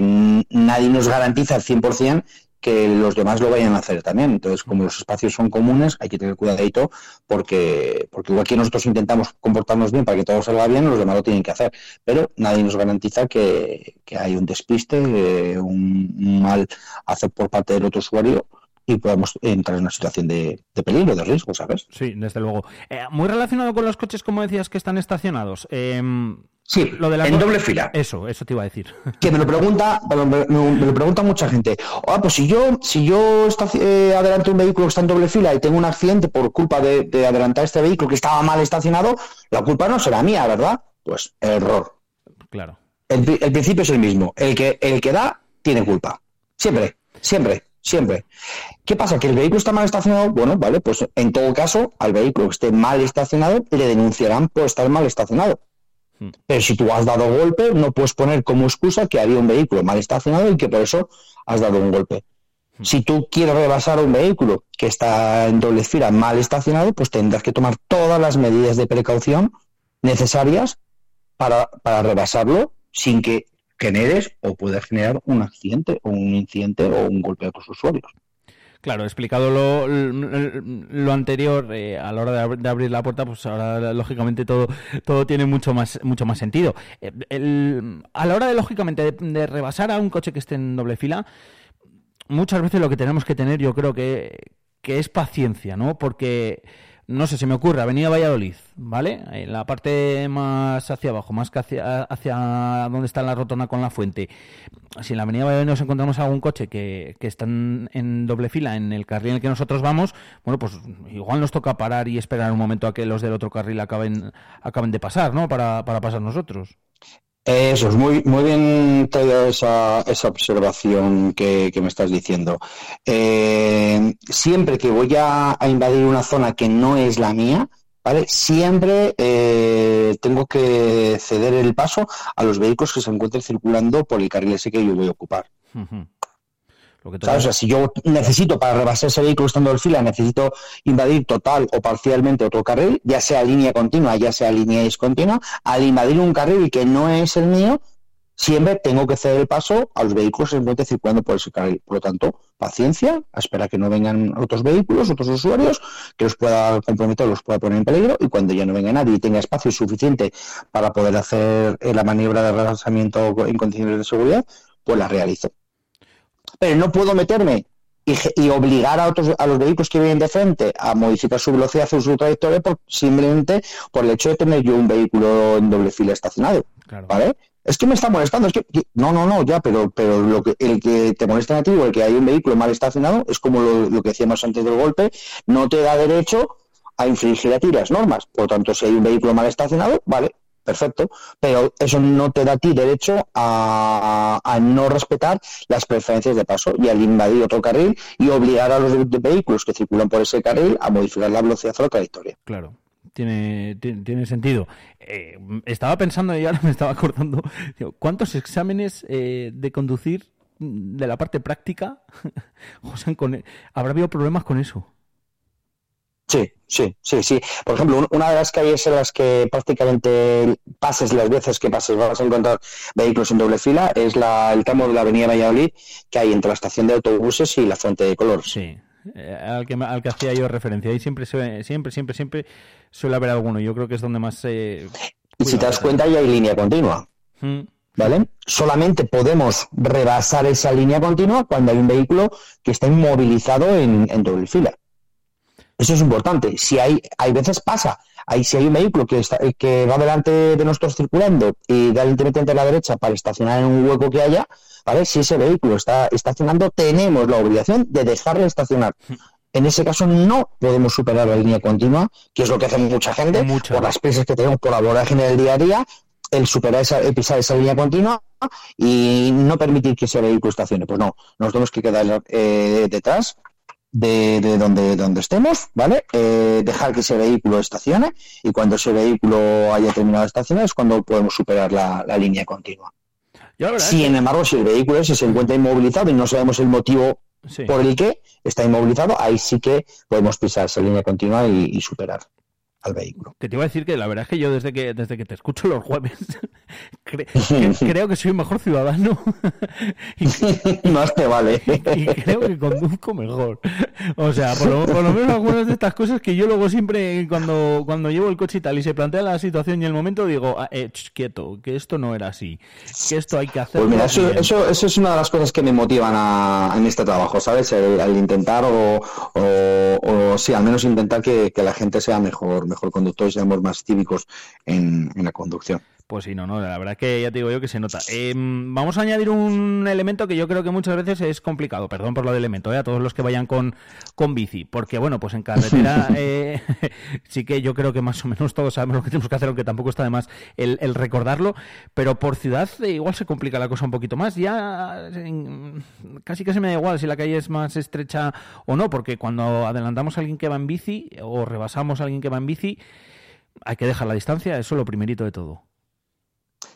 nadie nos garantiza al 100% que los demás lo vayan a hacer también. Entonces, como los espacios son comunes, hay que tener cuidadito porque, porque igual que nosotros intentamos comportarnos bien para que todo salga bien, los demás lo tienen que hacer. Pero nadie nos garantiza que, que hay un despiste, eh, un, mal hacer por parte del otro usuario y podamos entrar en una situación de, de peligro, de riesgo, ¿sabes? Sí, desde luego. Eh, muy relacionado con los coches, como decías, que están estacionados. Em, Sí, lo de la en doble fila. Eso, eso te iba a decir. que me lo pregunta me, me- me lo pregunta mucha gente ah pues si yo si yo eh, adelanto un vehículo que está en doble fila y tengo un accidente por culpa de, de adelantar este vehículo que estaba mal estacionado la culpa no será mía verdad pues error Claro. el, el principio es el mismo el que el que da tiene culpa siempre siempre siempre ¿Qué pasa? ¿Que el vehículo está mal estacionado? Bueno, vale, pues en todo caso, al vehículo que esté mal estacionado, le denunciarán por estar mal estacionado. Hmm. Pero si tú has dado golpe, no puedes poner como excusa que había un vehículo mal estacionado y que por eso has dado un golpe. Si tú quieres rebasar un vehículo que está en doble fila mal estacionado, pues tendrás que tomar todas las medidas de precaución necesarias para, para rebasarlo sin que generes o puedas generar un accidente o un incidente o un golpe a otros usuarios. Claro, explicado lo, lo- anterior eh, a la hora de, abri- de abrir la puerta, pues ahora lógicamente todo, todo tiene mucho más, mucho más sentido. Eh, a la hora de lógicamente de, de rebasar a un coche que esté en doble fila, muchas veces lo que tenemos que tener yo creo que, que es paciencia, ¿no? Porque, no sé, se me ocurre, Avenida Valladolid, ¿vale? En la parte más hacia abajo, más que hacia, hacia donde está la rotonda con la fuente. Si en la Avenida Valladolid nos encontramos algún coche que, que está en, en doble fila en el carril en el que nosotros vamos, bueno, pues igual nos toca parar y esperar un momento a que los del otro carril acaben, acaben de pasar, ¿no? Para, para pasar nosotros. Eso es muy, muy bien traído esa, esa observación que, que me estás diciendo. Eh, siempre que voy a, a invadir una zona que no es la mía, ¿vale? Siempre eh, tengo que ceder el paso a los vehículos que se encuentren circulando por el carril ese que yo voy a ocupar. Lo que ¿Sabes? O sea, si yo necesito para rebasar ese vehículo estando en fila, necesito invadir total o parcialmente otro carril, ya sea línea continua, ya sea línea discontinua, al invadir un carril que no es el mío, siempre tengo que ceder el paso a los vehículos que se encuentren circulando por ese carril. Por lo tanto, paciencia, a esperar que no vengan otros vehículos, otros usuarios, que los pueda comprometer, los pueda poner en peligro, y cuando ya no venga nadie y tenga espacio suficiente para poder hacer eh, la maniobra de rebasamiento en condiciones de seguridad, pues la realizo pero no puedo meterme y, y obligar a otros a los vehículos que vienen de frente a modificar su velocidad o su trayectoria por, simplemente por el hecho de tener yo un vehículo en doble fila estacionado, Claro. ¿vale? Es que me está molestando, es que no, no, no, ya, pero pero lo que el que te molesta a ti o el que hay un vehículo mal estacionado es como lo, lo que decíamos antes del golpe, no te da derecho a infringir a ti las normas. Por tanto, si hay un vehículo mal estacionado, vale, perfecto, pero eso no te da a ti derecho a, no respetar las preferencias de paso y al invadir otro carril y obligar a los ve- vehículos que circulan por ese carril a modificar la velocidad o la trayectoria. Claro, tiene, tiene, tiene sentido. Eh, estaba pensando y ahora me estaba acordando, ¿cuántos exámenes eh, de conducir mm, de la parte práctica José, habrá habido problemas con eso? Sí, sí, sí, sí. Por ejemplo, un- una de las calles en las que prácticamente pases las veces que pases vas a encontrar vehículos en doble fila es la, el tramo de la avenida Valladolid que hay entre la estación de autobuses y la fuente de color. Sí, eh, al, que, al que hacía yo referencia. Ahí siempre, se- siempre, siempre, siempre suele haber alguno. Yo creo que es donde más... eh, Y si te das cuenta ya hay línea continua. mm, ¿Vale? Solamente podemos rebasar esa línea continua cuando hay un vehículo que está inmovilizado en, en doble fila. Eso es importante. Si hay, hay veces pasa, hay, si hay un vehículo que, está, que va delante de nosotros circulando y da el intermitente a la derecha para estacionar en un hueco que haya, ¿vale? Si ese vehículo está estacionando, tenemos la obligación de dejarle estacionar. En ese caso no podemos superar la línea continua, que es lo que hace mucha gente, Mucha. por las prisas que tenemos por la vorágine del día a día, el superar esa, el pisar esa línea continua y no permitir que ese vehículo estacione. Pues no, nos tenemos que quedar eh, detrás de, de donde, donde estemos, ¿vale? Eh, dejar que ese vehículo estacione y cuando ese vehículo haya terminado de estacionar es cuando podemos superar la, la línea continua. La es Sin que- embargo, si el vehículo ese se encuentra inmovilizado y no sabemos el motivo Sí. por el que está inmovilizado, ahí sí que podemos pisar esa línea continua y, y superar al vehículo. Que te iba a decir que la verdad es que yo desde que desde que te escucho los jueves cre- que- creo que soy mejor ciudadano y, Más te vale. y creo que conduzco mejor. O sea, por lo, por lo menos algunas de estas cosas que yo luego siempre cuando, cuando llevo el coche y tal y se plantea la situación y el momento digo, ah, eh, ch, quieto, que esto no era así, que esto hay que hacerlo Pues mira, eso, bien". eso, eso es una de las cosas que me motivan a, en este trabajo, ¿sabes? El, al intentar o, o, o sí, al menos intentar que, que la gente sea mejor, mejor conductor y seamos más cívicos en, en la conducción. Pues sí, no, no, la verdad es que ya te digo yo que se nota. Eh, vamos a añadir un elemento que yo creo que muchas veces es complicado, perdón por lo de elemento, eh, a todos los que vayan con, con bici, porque bueno, pues en carretera eh, sí que yo creo que más o menos todos sabemos lo que tenemos que hacer, aunque tampoco está de más el, el recordarlo, pero por ciudad eh, igual se complica la cosa un poquito más, ya en- casi casi me da igual si la calle es más estrecha o no, porque cuando adelantamos a alguien que va en bici o rebasamos a alguien que va en bici, hay que dejar la distancia, eso es lo primerito de todo.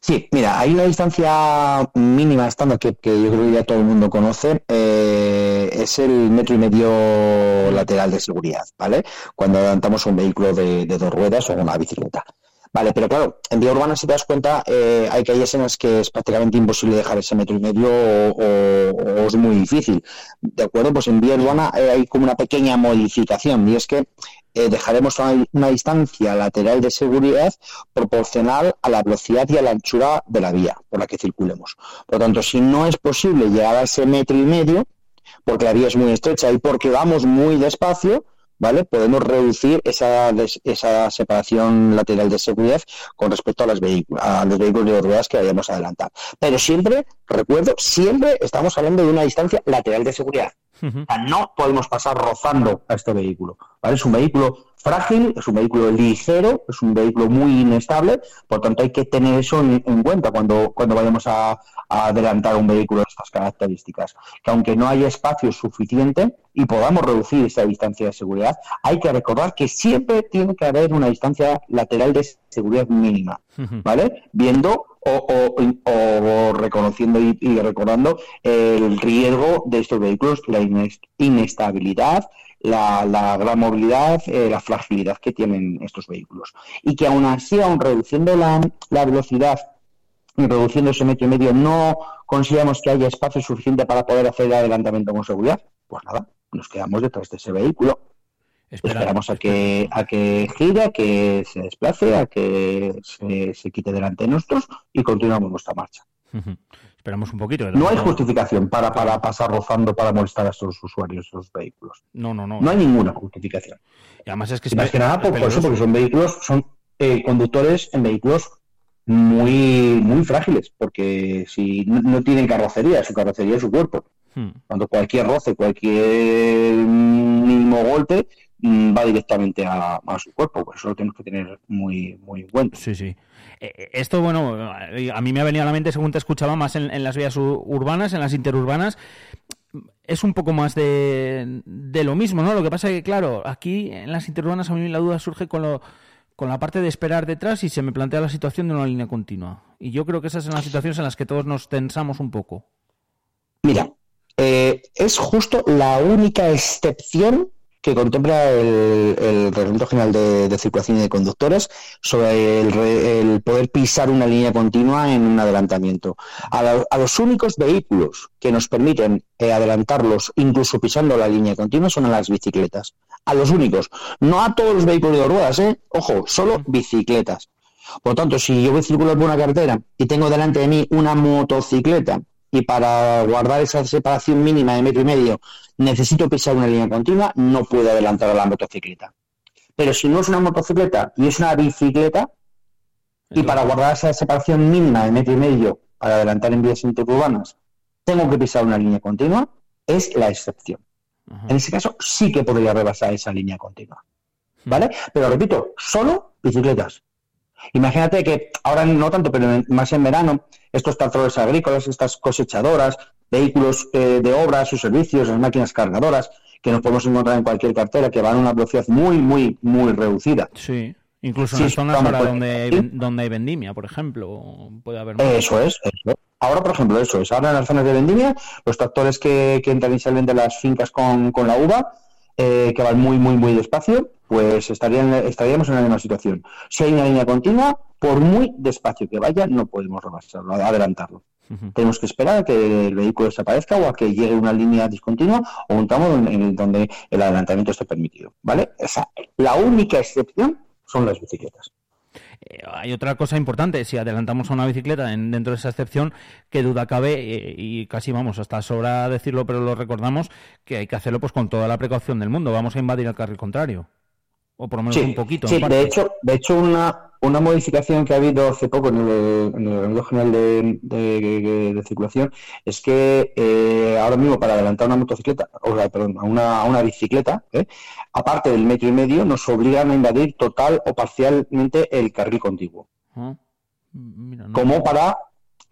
Sí, mira, hay una distancia mínima estándar que, que yo creo que ya todo el mundo conoce, eh, es el metro y medio lateral de seguridad, ¿vale? Cuando adelantamos un vehículo de, de dos ruedas o una bicicleta. Vale, pero claro, en vía urbana, si te das cuenta, eh, hay calles en las que es prácticamente imposible dejar ese metro y medio o, es muy difícil. ¿De acuerdo? Pues en vía urbana eh, hay como una pequeña modificación y es que eh, dejaremos una, una distancia lateral de seguridad proporcional a la velocidad y a la anchura de la vía por la que circulemos. Por lo tanto, si no es posible llegar a ese metro y medio, porque la vía es muy estrecha y porque vamos muy despacio, ¿vale? Podemos reducir esa, esa separación lateral de seguridad con respecto a, las a los vehículos de ruedas que vayamos a adelantar. Pero siempre, recuerdo, siempre estamos hablando de una distancia lateral de seguridad. O sea, no podemos pasar rozando a este vehículo. ¿vale? Es un vehículo frágil, es un vehículo ligero, es un vehículo muy inestable, por tanto hay que tener eso en, en cuenta cuando, cuando vayamos a, a adelantar un vehículo de estas características. Que aunque no haya espacio suficiente y podamos reducir esa distancia de seguridad, hay que recordar que siempre tiene que haber una distancia lateral de seguridad mínima. ¿vale? Viendo o, o- o reconociendo y, y recordando el riesgo de estos vehículos, la ines- inestabilidad, la, la gran movilidad, eh, la fragilidad que tienen estos vehículos. Y que aún así, aún reduciendo la, la velocidad y reduciendo ese metro y medio, no consideramos que haya espacio suficiente para poder hacer el adelantamiento con seguridad, pues nada, nos quedamos detrás de ese vehículo. Espera, Esperamos a que, a que gire, a que se desplace, a que se, se quite delante de nosotros y continuamos nuestra marcha. Esperamos un poquito. No hay justificación para, para pasar rozando para molestar a estos usuarios, estos vehículos. No, no, no. No hay ninguna justificación. Y además es que más es que nada por, por eso, porque son vehículos, son eh, conductores en vehículos muy, muy frágiles, porque si no, no tienen carrocería, su carrocería es su cuerpo. Hmm. Cuando cualquier roce, cualquier mínimo golpe mm, va directamente a, a su cuerpo, por eso lo tenemos que tener muy, muy en cuenta. Sí, sí. Eh, Esto, bueno, a mí me ha venido a la mente según te escuchaba más en, las vías urbanas, en las interurbanas. Es un poco más de, de lo mismo, ¿no? Lo que pasa es que, claro, aquí en las interurbanas a mí la duda surge con, lo, con la parte de esperar detrás y se me plantea la situación de una línea continua. Y yo creo que esas son las situaciones en las que todos nos tensamos un poco. Mira, eh, es justo la única excepción que contempla el, el Reglamento General de, de Circulación y de Conductores sobre el, el poder pisar una línea continua en un adelantamiento. A, la- a los únicos vehículos que nos permiten eh, adelantarlos, incluso pisando la línea continua, son a las bicicletas. A los únicos. No a todos los vehículos de ruedas, ¿eh? Ojo, solo bicicletas. Por tanto, si yo voy circulando por una carretera y tengo delante de mí una motocicleta y para guardar esa separación mínima de metro y medio necesito pisar una línea continua, no puedo adelantar a la motocicleta. Pero si no es una motocicleta y es una bicicleta, y para guardar esa separación mínima de metro y medio para adelantar en vías interurbanas, tengo que pisar una línea continua, es la excepción. Ajá. En ese caso sí que podría rebasar esa línea continua. ¿Vale? Pero repito, solo bicicletas. Imagínate que ahora no tanto, pero en- más en verano, estos tractores agrícolas, estas cosechadoras, vehículos eh, de obras o servicios, las máquinas cargadoras, que nos podemos encontrar en cualquier cartera, que van a una velocidad muy, muy, muy reducida. Sí. Incluso Sí, en las zonas vamos, pues, donde hay, sí. donde hay vendimia, por ejemplo, puede haber. Eso es, eso. Ahora, por ejemplo, eso es. Ahora en las zonas de vendimia, los tractores que, que entran y salen de las fincas con, con la uva, eh, que van muy, muy, muy despacio, pues estarían, estaríamos en la misma situación. Si hay una línea continua, por muy despacio que vaya, no podemos rebasarlo, adelantarlo. Tenemos que esperar a que el vehículo desaparezca o a que llegue una línea discontinua o un tramo en, en donde el adelantamiento esté permitido. ¿Vale? La única excepción son las bicicletas. Eh, hay otra cosa importante, si adelantamos a una bicicleta en- dentro de esa excepción, que duda cabe, eh, y casi vamos, hasta sobra decirlo, pero lo recordamos, que hay que hacerlo pues con toda la precaución del mundo. Vamos a invadir el carril contrario. O por lo menos Sí, un poquito. sí, de hecho, de hecho una, una modificación que ha habido hace poco en el, en el Reglamento General de, de- de Circulación es que eh, ahora mismo para adelantar una motocicleta, o sea, perdón, a una, una bicicleta, ¿eh? aparte del metro y medio, nos obligan a invadir total o parcialmente el carril contiguo, Ah, mira, no. como para,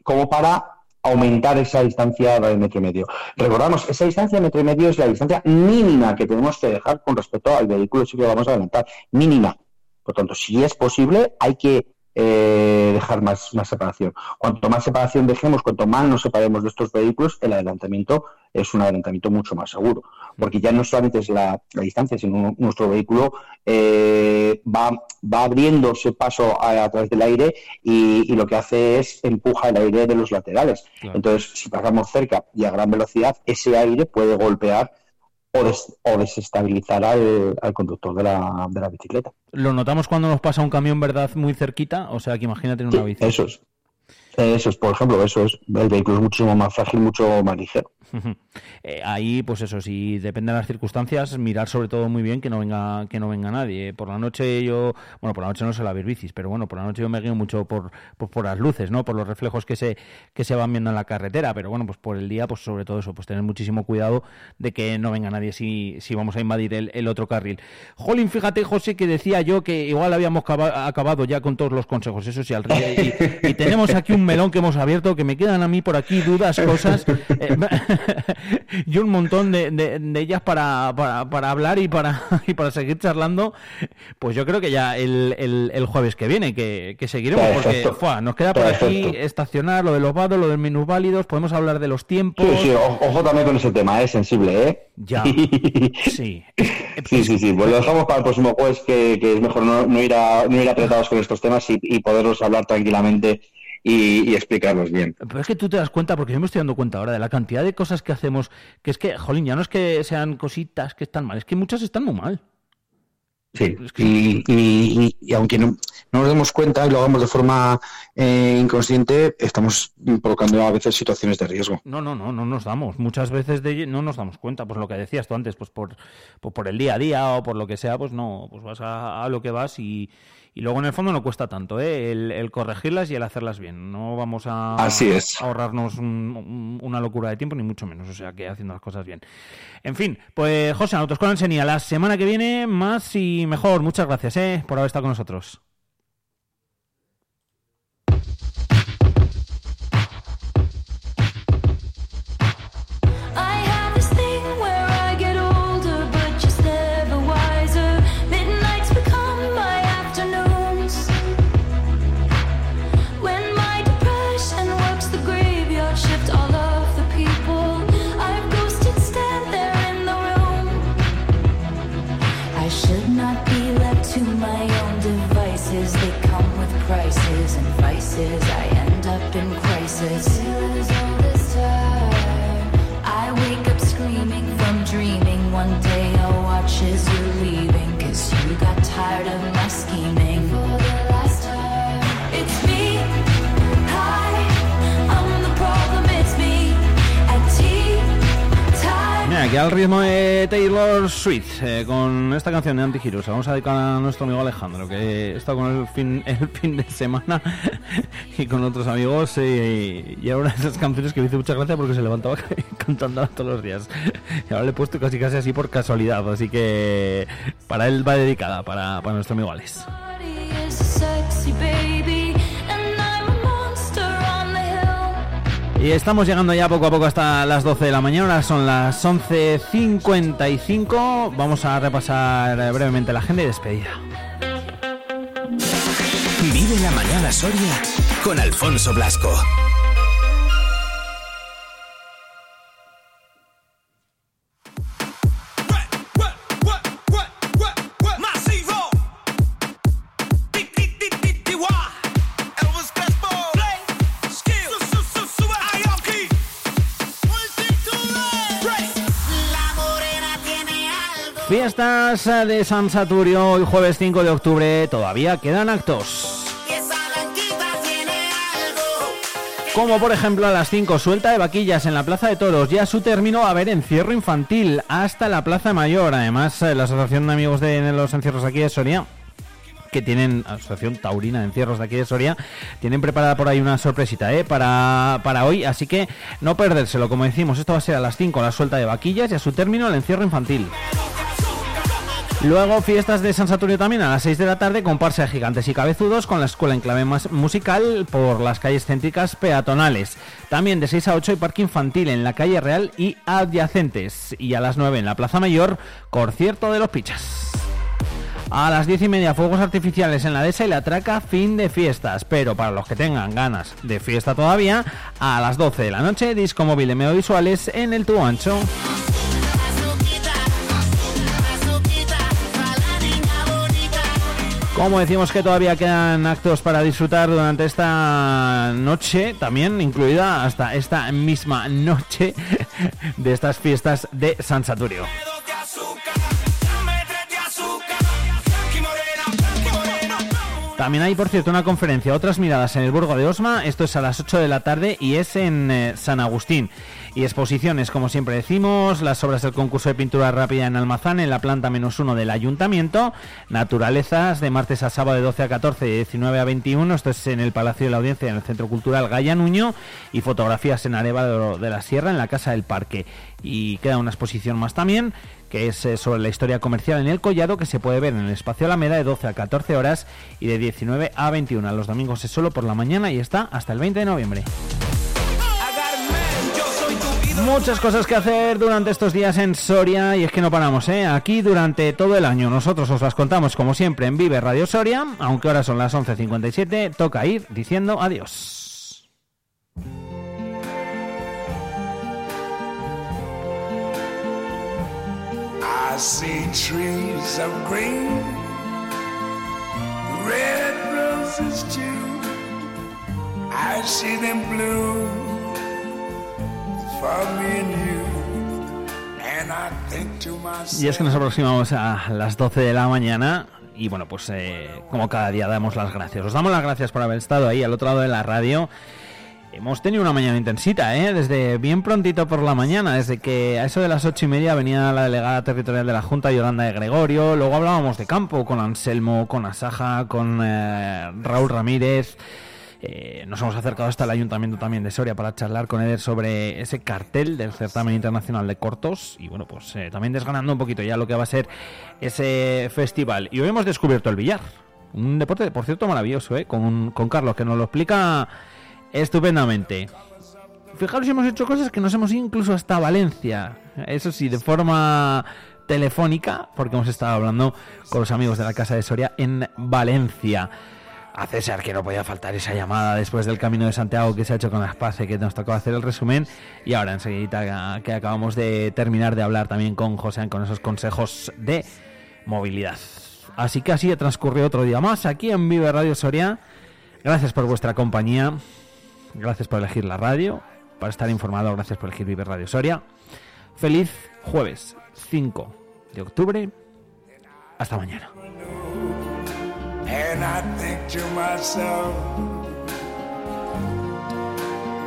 como para aumentar esa distancia de metro y medio. Recordamos, esa distancia de metro y medio es la distancia mínima que tenemos que dejar con respecto al vehículo sí que vamos a adelantar. Mínima. Por tanto, si es posible, hay que eh, dejar más, más separación. Cuanto más separación dejemos, cuanto más nos separemos de estos vehículos, el adelantamiento es un adelantamiento mucho más seguro. Porque ya no solamente es la, la distancia, sino nuestro vehículo eh, va, va abriéndose paso a, a través del aire y, y lo que hace es empuja el aire de los laterales. Claro. Entonces, si pasamos cerca y a gran velocidad, ese aire puede golpear o, des- o desestabilizar al, al conductor de la, de la bicicleta. Lo notamos cuando nos pasa un camión, ¿verdad? Muy cerquita. O sea, que imagínate en una bici. Eso es. Eso es, por ejemplo, eso es. El vehículo es muchísimo más frágil, mucho más ligero. Eh, ahí, pues eso, si depende de las circunstancias, mirar sobre todo muy bien que no venga que no venga nadie. Por la noche yo, bueno, por la noche no suele haber bicis, pero bueno, por la noche yo me guío mucho por, por, por las luces, ¿no? Por los reflejos que se que se van viendo en la carretera, pero bueno, pues por el día, pues sobre todo eso, pues tener muchísimo cuidado de que no venga nadie si, si vamos a invadir el, otro carril. Jolín, fíjate, José, que decía yo que igual habíamos caba- acabado ya con todos los consejos, eso sí, al rey. Y, y tenemos aquí un melón que hemos abierto, que me quedan a mí por aquí dudas, cosas. eh, y un montón de, de- de ellas para, para, para hablar y para, y para seguir charlando, pues yo creo que ya el, el, el jueves que viene, que, que seguiremos, porque nos queda por aquí estacionar lo de los vados, lo del minusválidos, podemos hablar de los tiempos. Sí, sí, ojo también con ese tema, es sensible, ¿eh? Ya, sí. Sí, sí, sí. Pues lo dejamos para el próximo jueves, que, que es mejor no, no ir a, no ir apretados con estos temas y, y poderlos hablar tranquilamente y, y explicarlos bien. Pero es que tú te das cuenta, porque yo me estoy dando cuenta ahora de la cantidad de cosas que hacemos, que es que, jolín, ya no es que sean cositas que están mal, es que muchas están muy mal. Sí, y, y- y- y aunque no, no nos demos cuenta y lo hagamos de forma eh, inconsciente, estamos provocando a veces situaciones de riesgo. No, no, no, no nos damos. Muchas veces de no nos damos cuenta. Pues lo que decías tú antes, pues por, pues por el día a día o por lo que sea, pues no, pues vas a, a lo que vas y, y luego en el fondo no cuesta tanto, ¿eh? El, el corregirlas y el hacerlas bien. No vamos a, Así es. a ahorrarnos un- un- una locura de tiempo, ni mucho menos. O sea que haciendo las cosas bien. En fin, pues José, Autoescuela Enseña, la semana que viene más y mejor. Muchas gracias, ¿eh? Por haber estado con nosotros. Scheming. Aquí al ritmo de Taylor Swift, eh, con esta canción de Antigiros, vamos a dedicar a nuestro amigo Alejandro, que está con el fin, el fin de semana y con otros amigos, eh, y de esas canciones que me hizo mucha gracia porque se levantaba cantando todos los días. Y ahora le he puesto casi casi así por casualidad, así que para él va dedicada, para, para nuestro amigo Alex. Y estamos llegando ya poco a poco hasta las 12 de la mañana, son las 11.55. Vamos a repasar eh, brevemente la agenda y despedida. Vive la mañana Soria con Alfonso Blasco. Fiestas de San Saturio, hoy jueves 5 de octubre, todavía quedan actos. Como por ejemplo a las 5, suelta de vaquillas en la Plaza de Toros. Ya su término a haber encierro infantil hasta la Plaza Mayor. Además, eh, la Asociación de Amigos de los Encierros aquí de Soria que tienen, Asociación Taurina de Encierros de aquí de Soria, tienen preparada por ahí una sorpresita ¿eh? para, para hoy, así que no perdérselo, como decimos, esto va a ser a las 5 la suelta de vaquillas y a su término el encierro infantil. Luego fiestas de San Saturio también a las 6 de la tarde, comparsa de gigantes y cabezudos con la escuela en clave musical por las calles céntricas peatonales. También de 6 a 8 hay parque infantil en la calle Real y adyacentes. Y a las 9 en la Plaza Mayor, concierto de los pichas. A las diez y media, fuegos artificiales en la dehesa y la traca, fin de fiestas. Pero para los que tengan ganas de fiesta todavía, a las 12 de la noche, disco móvil de medio visuales en el tubo ancho. Como decimos que todavía quedan actos para disfrutar durante esta noche, también incluida hasta esta misma noche de estas fiestas de San Saturio. También hay, por cierto, una conferencia, otras miradas en el Burgo de Osma. Esto es a las 8 de la tarde y es en eh, San Agustín. Y exposiciones, como siempre decimos, las obras del concurso de pintura rápida en Almazán, en la planta menos uno del ayuntamiento. Naturalezas, de martes a sábado de 12 a 14 y de 19 a 21. Esto es en el Palacio de la Audiencia, en el Centro Cultural Gaya Nuño. Y fotografías en Areva de la Sierra, en la Casa del Parque. Y queda una exposición más también que es eh, sobre la historia comercial en el Collado, que se puede ver en el espacio Alameda de 12 a 14 horas y de 19 a 21. Los domingos es solo por la mañana y está hasta el 20 de noviembre. Muchas cosas que hacer durante estos días en Soria y es que no paramos, ¿eh? Aquí durante todo el año nosotros os las contamos como siempre en Vive Radio Soria, aunque ahora son las 11.57, toca ir diciendo adiós. I see trees of green, red roses too. I see them blue Y es que nos aproximamos a las 12 de la mañana y bueno, pues eh, como cada día damos las gracias. Os damos las gracias por haber estado ahí al otro lado de la radio. Hemos tenido una mañana intensita, ¿eh? Desde bien prontito por la mañana, desde que a eso de las ocho y media venía la delegada territorial de la Junta, Yolanda de Gregorio, luego hablábamos de campo con Anselmo, con Asaja, con eh, Raúl Ramírez, eh, nos hemos acercado hasta el Ayuntamiento también de Soria para charlar con él sobre ese cartel del certamen internacional de cortos y bueno, pues eh, también desganando un poquito ya lo que va a ser ese festival. Y hoy hemos descubierto el billar, un deporte, por cierto, maravilloso, ¿eh? con, con Carlos, que nos lo explica estupendamente. Fijaros hemos hecho cosas que nos hemos ido incluso hasta Valencia. Eso sí, de forma telefónica, porque hemos estado hablando con los amigos de la Casa de Soria en Valencia. A César, que no podía faltar esa llamada después del Camino de Santiago que se ha hecho con Aspace, que nos tocó hacer el resumen. Y ahora enseguida que acabamos de terminar de hablar también con José con esos consejos de movilidad. Así que así ha transcurrido otro día más aquí en Vive Radio Soria. Gracias por vuestra compañía. Gracias por elegir la radio, para estar informado, gracias por elegir Vive Radio Soria. Feliz jueves 5 de octubre. Hasta mañana. And I think to myself,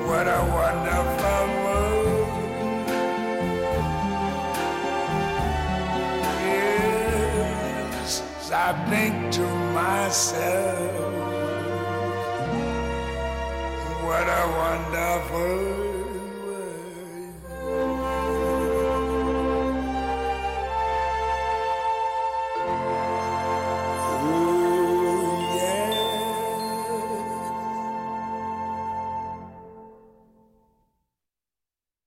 what a wonderful world. Yes, I think to myself, what a wonderful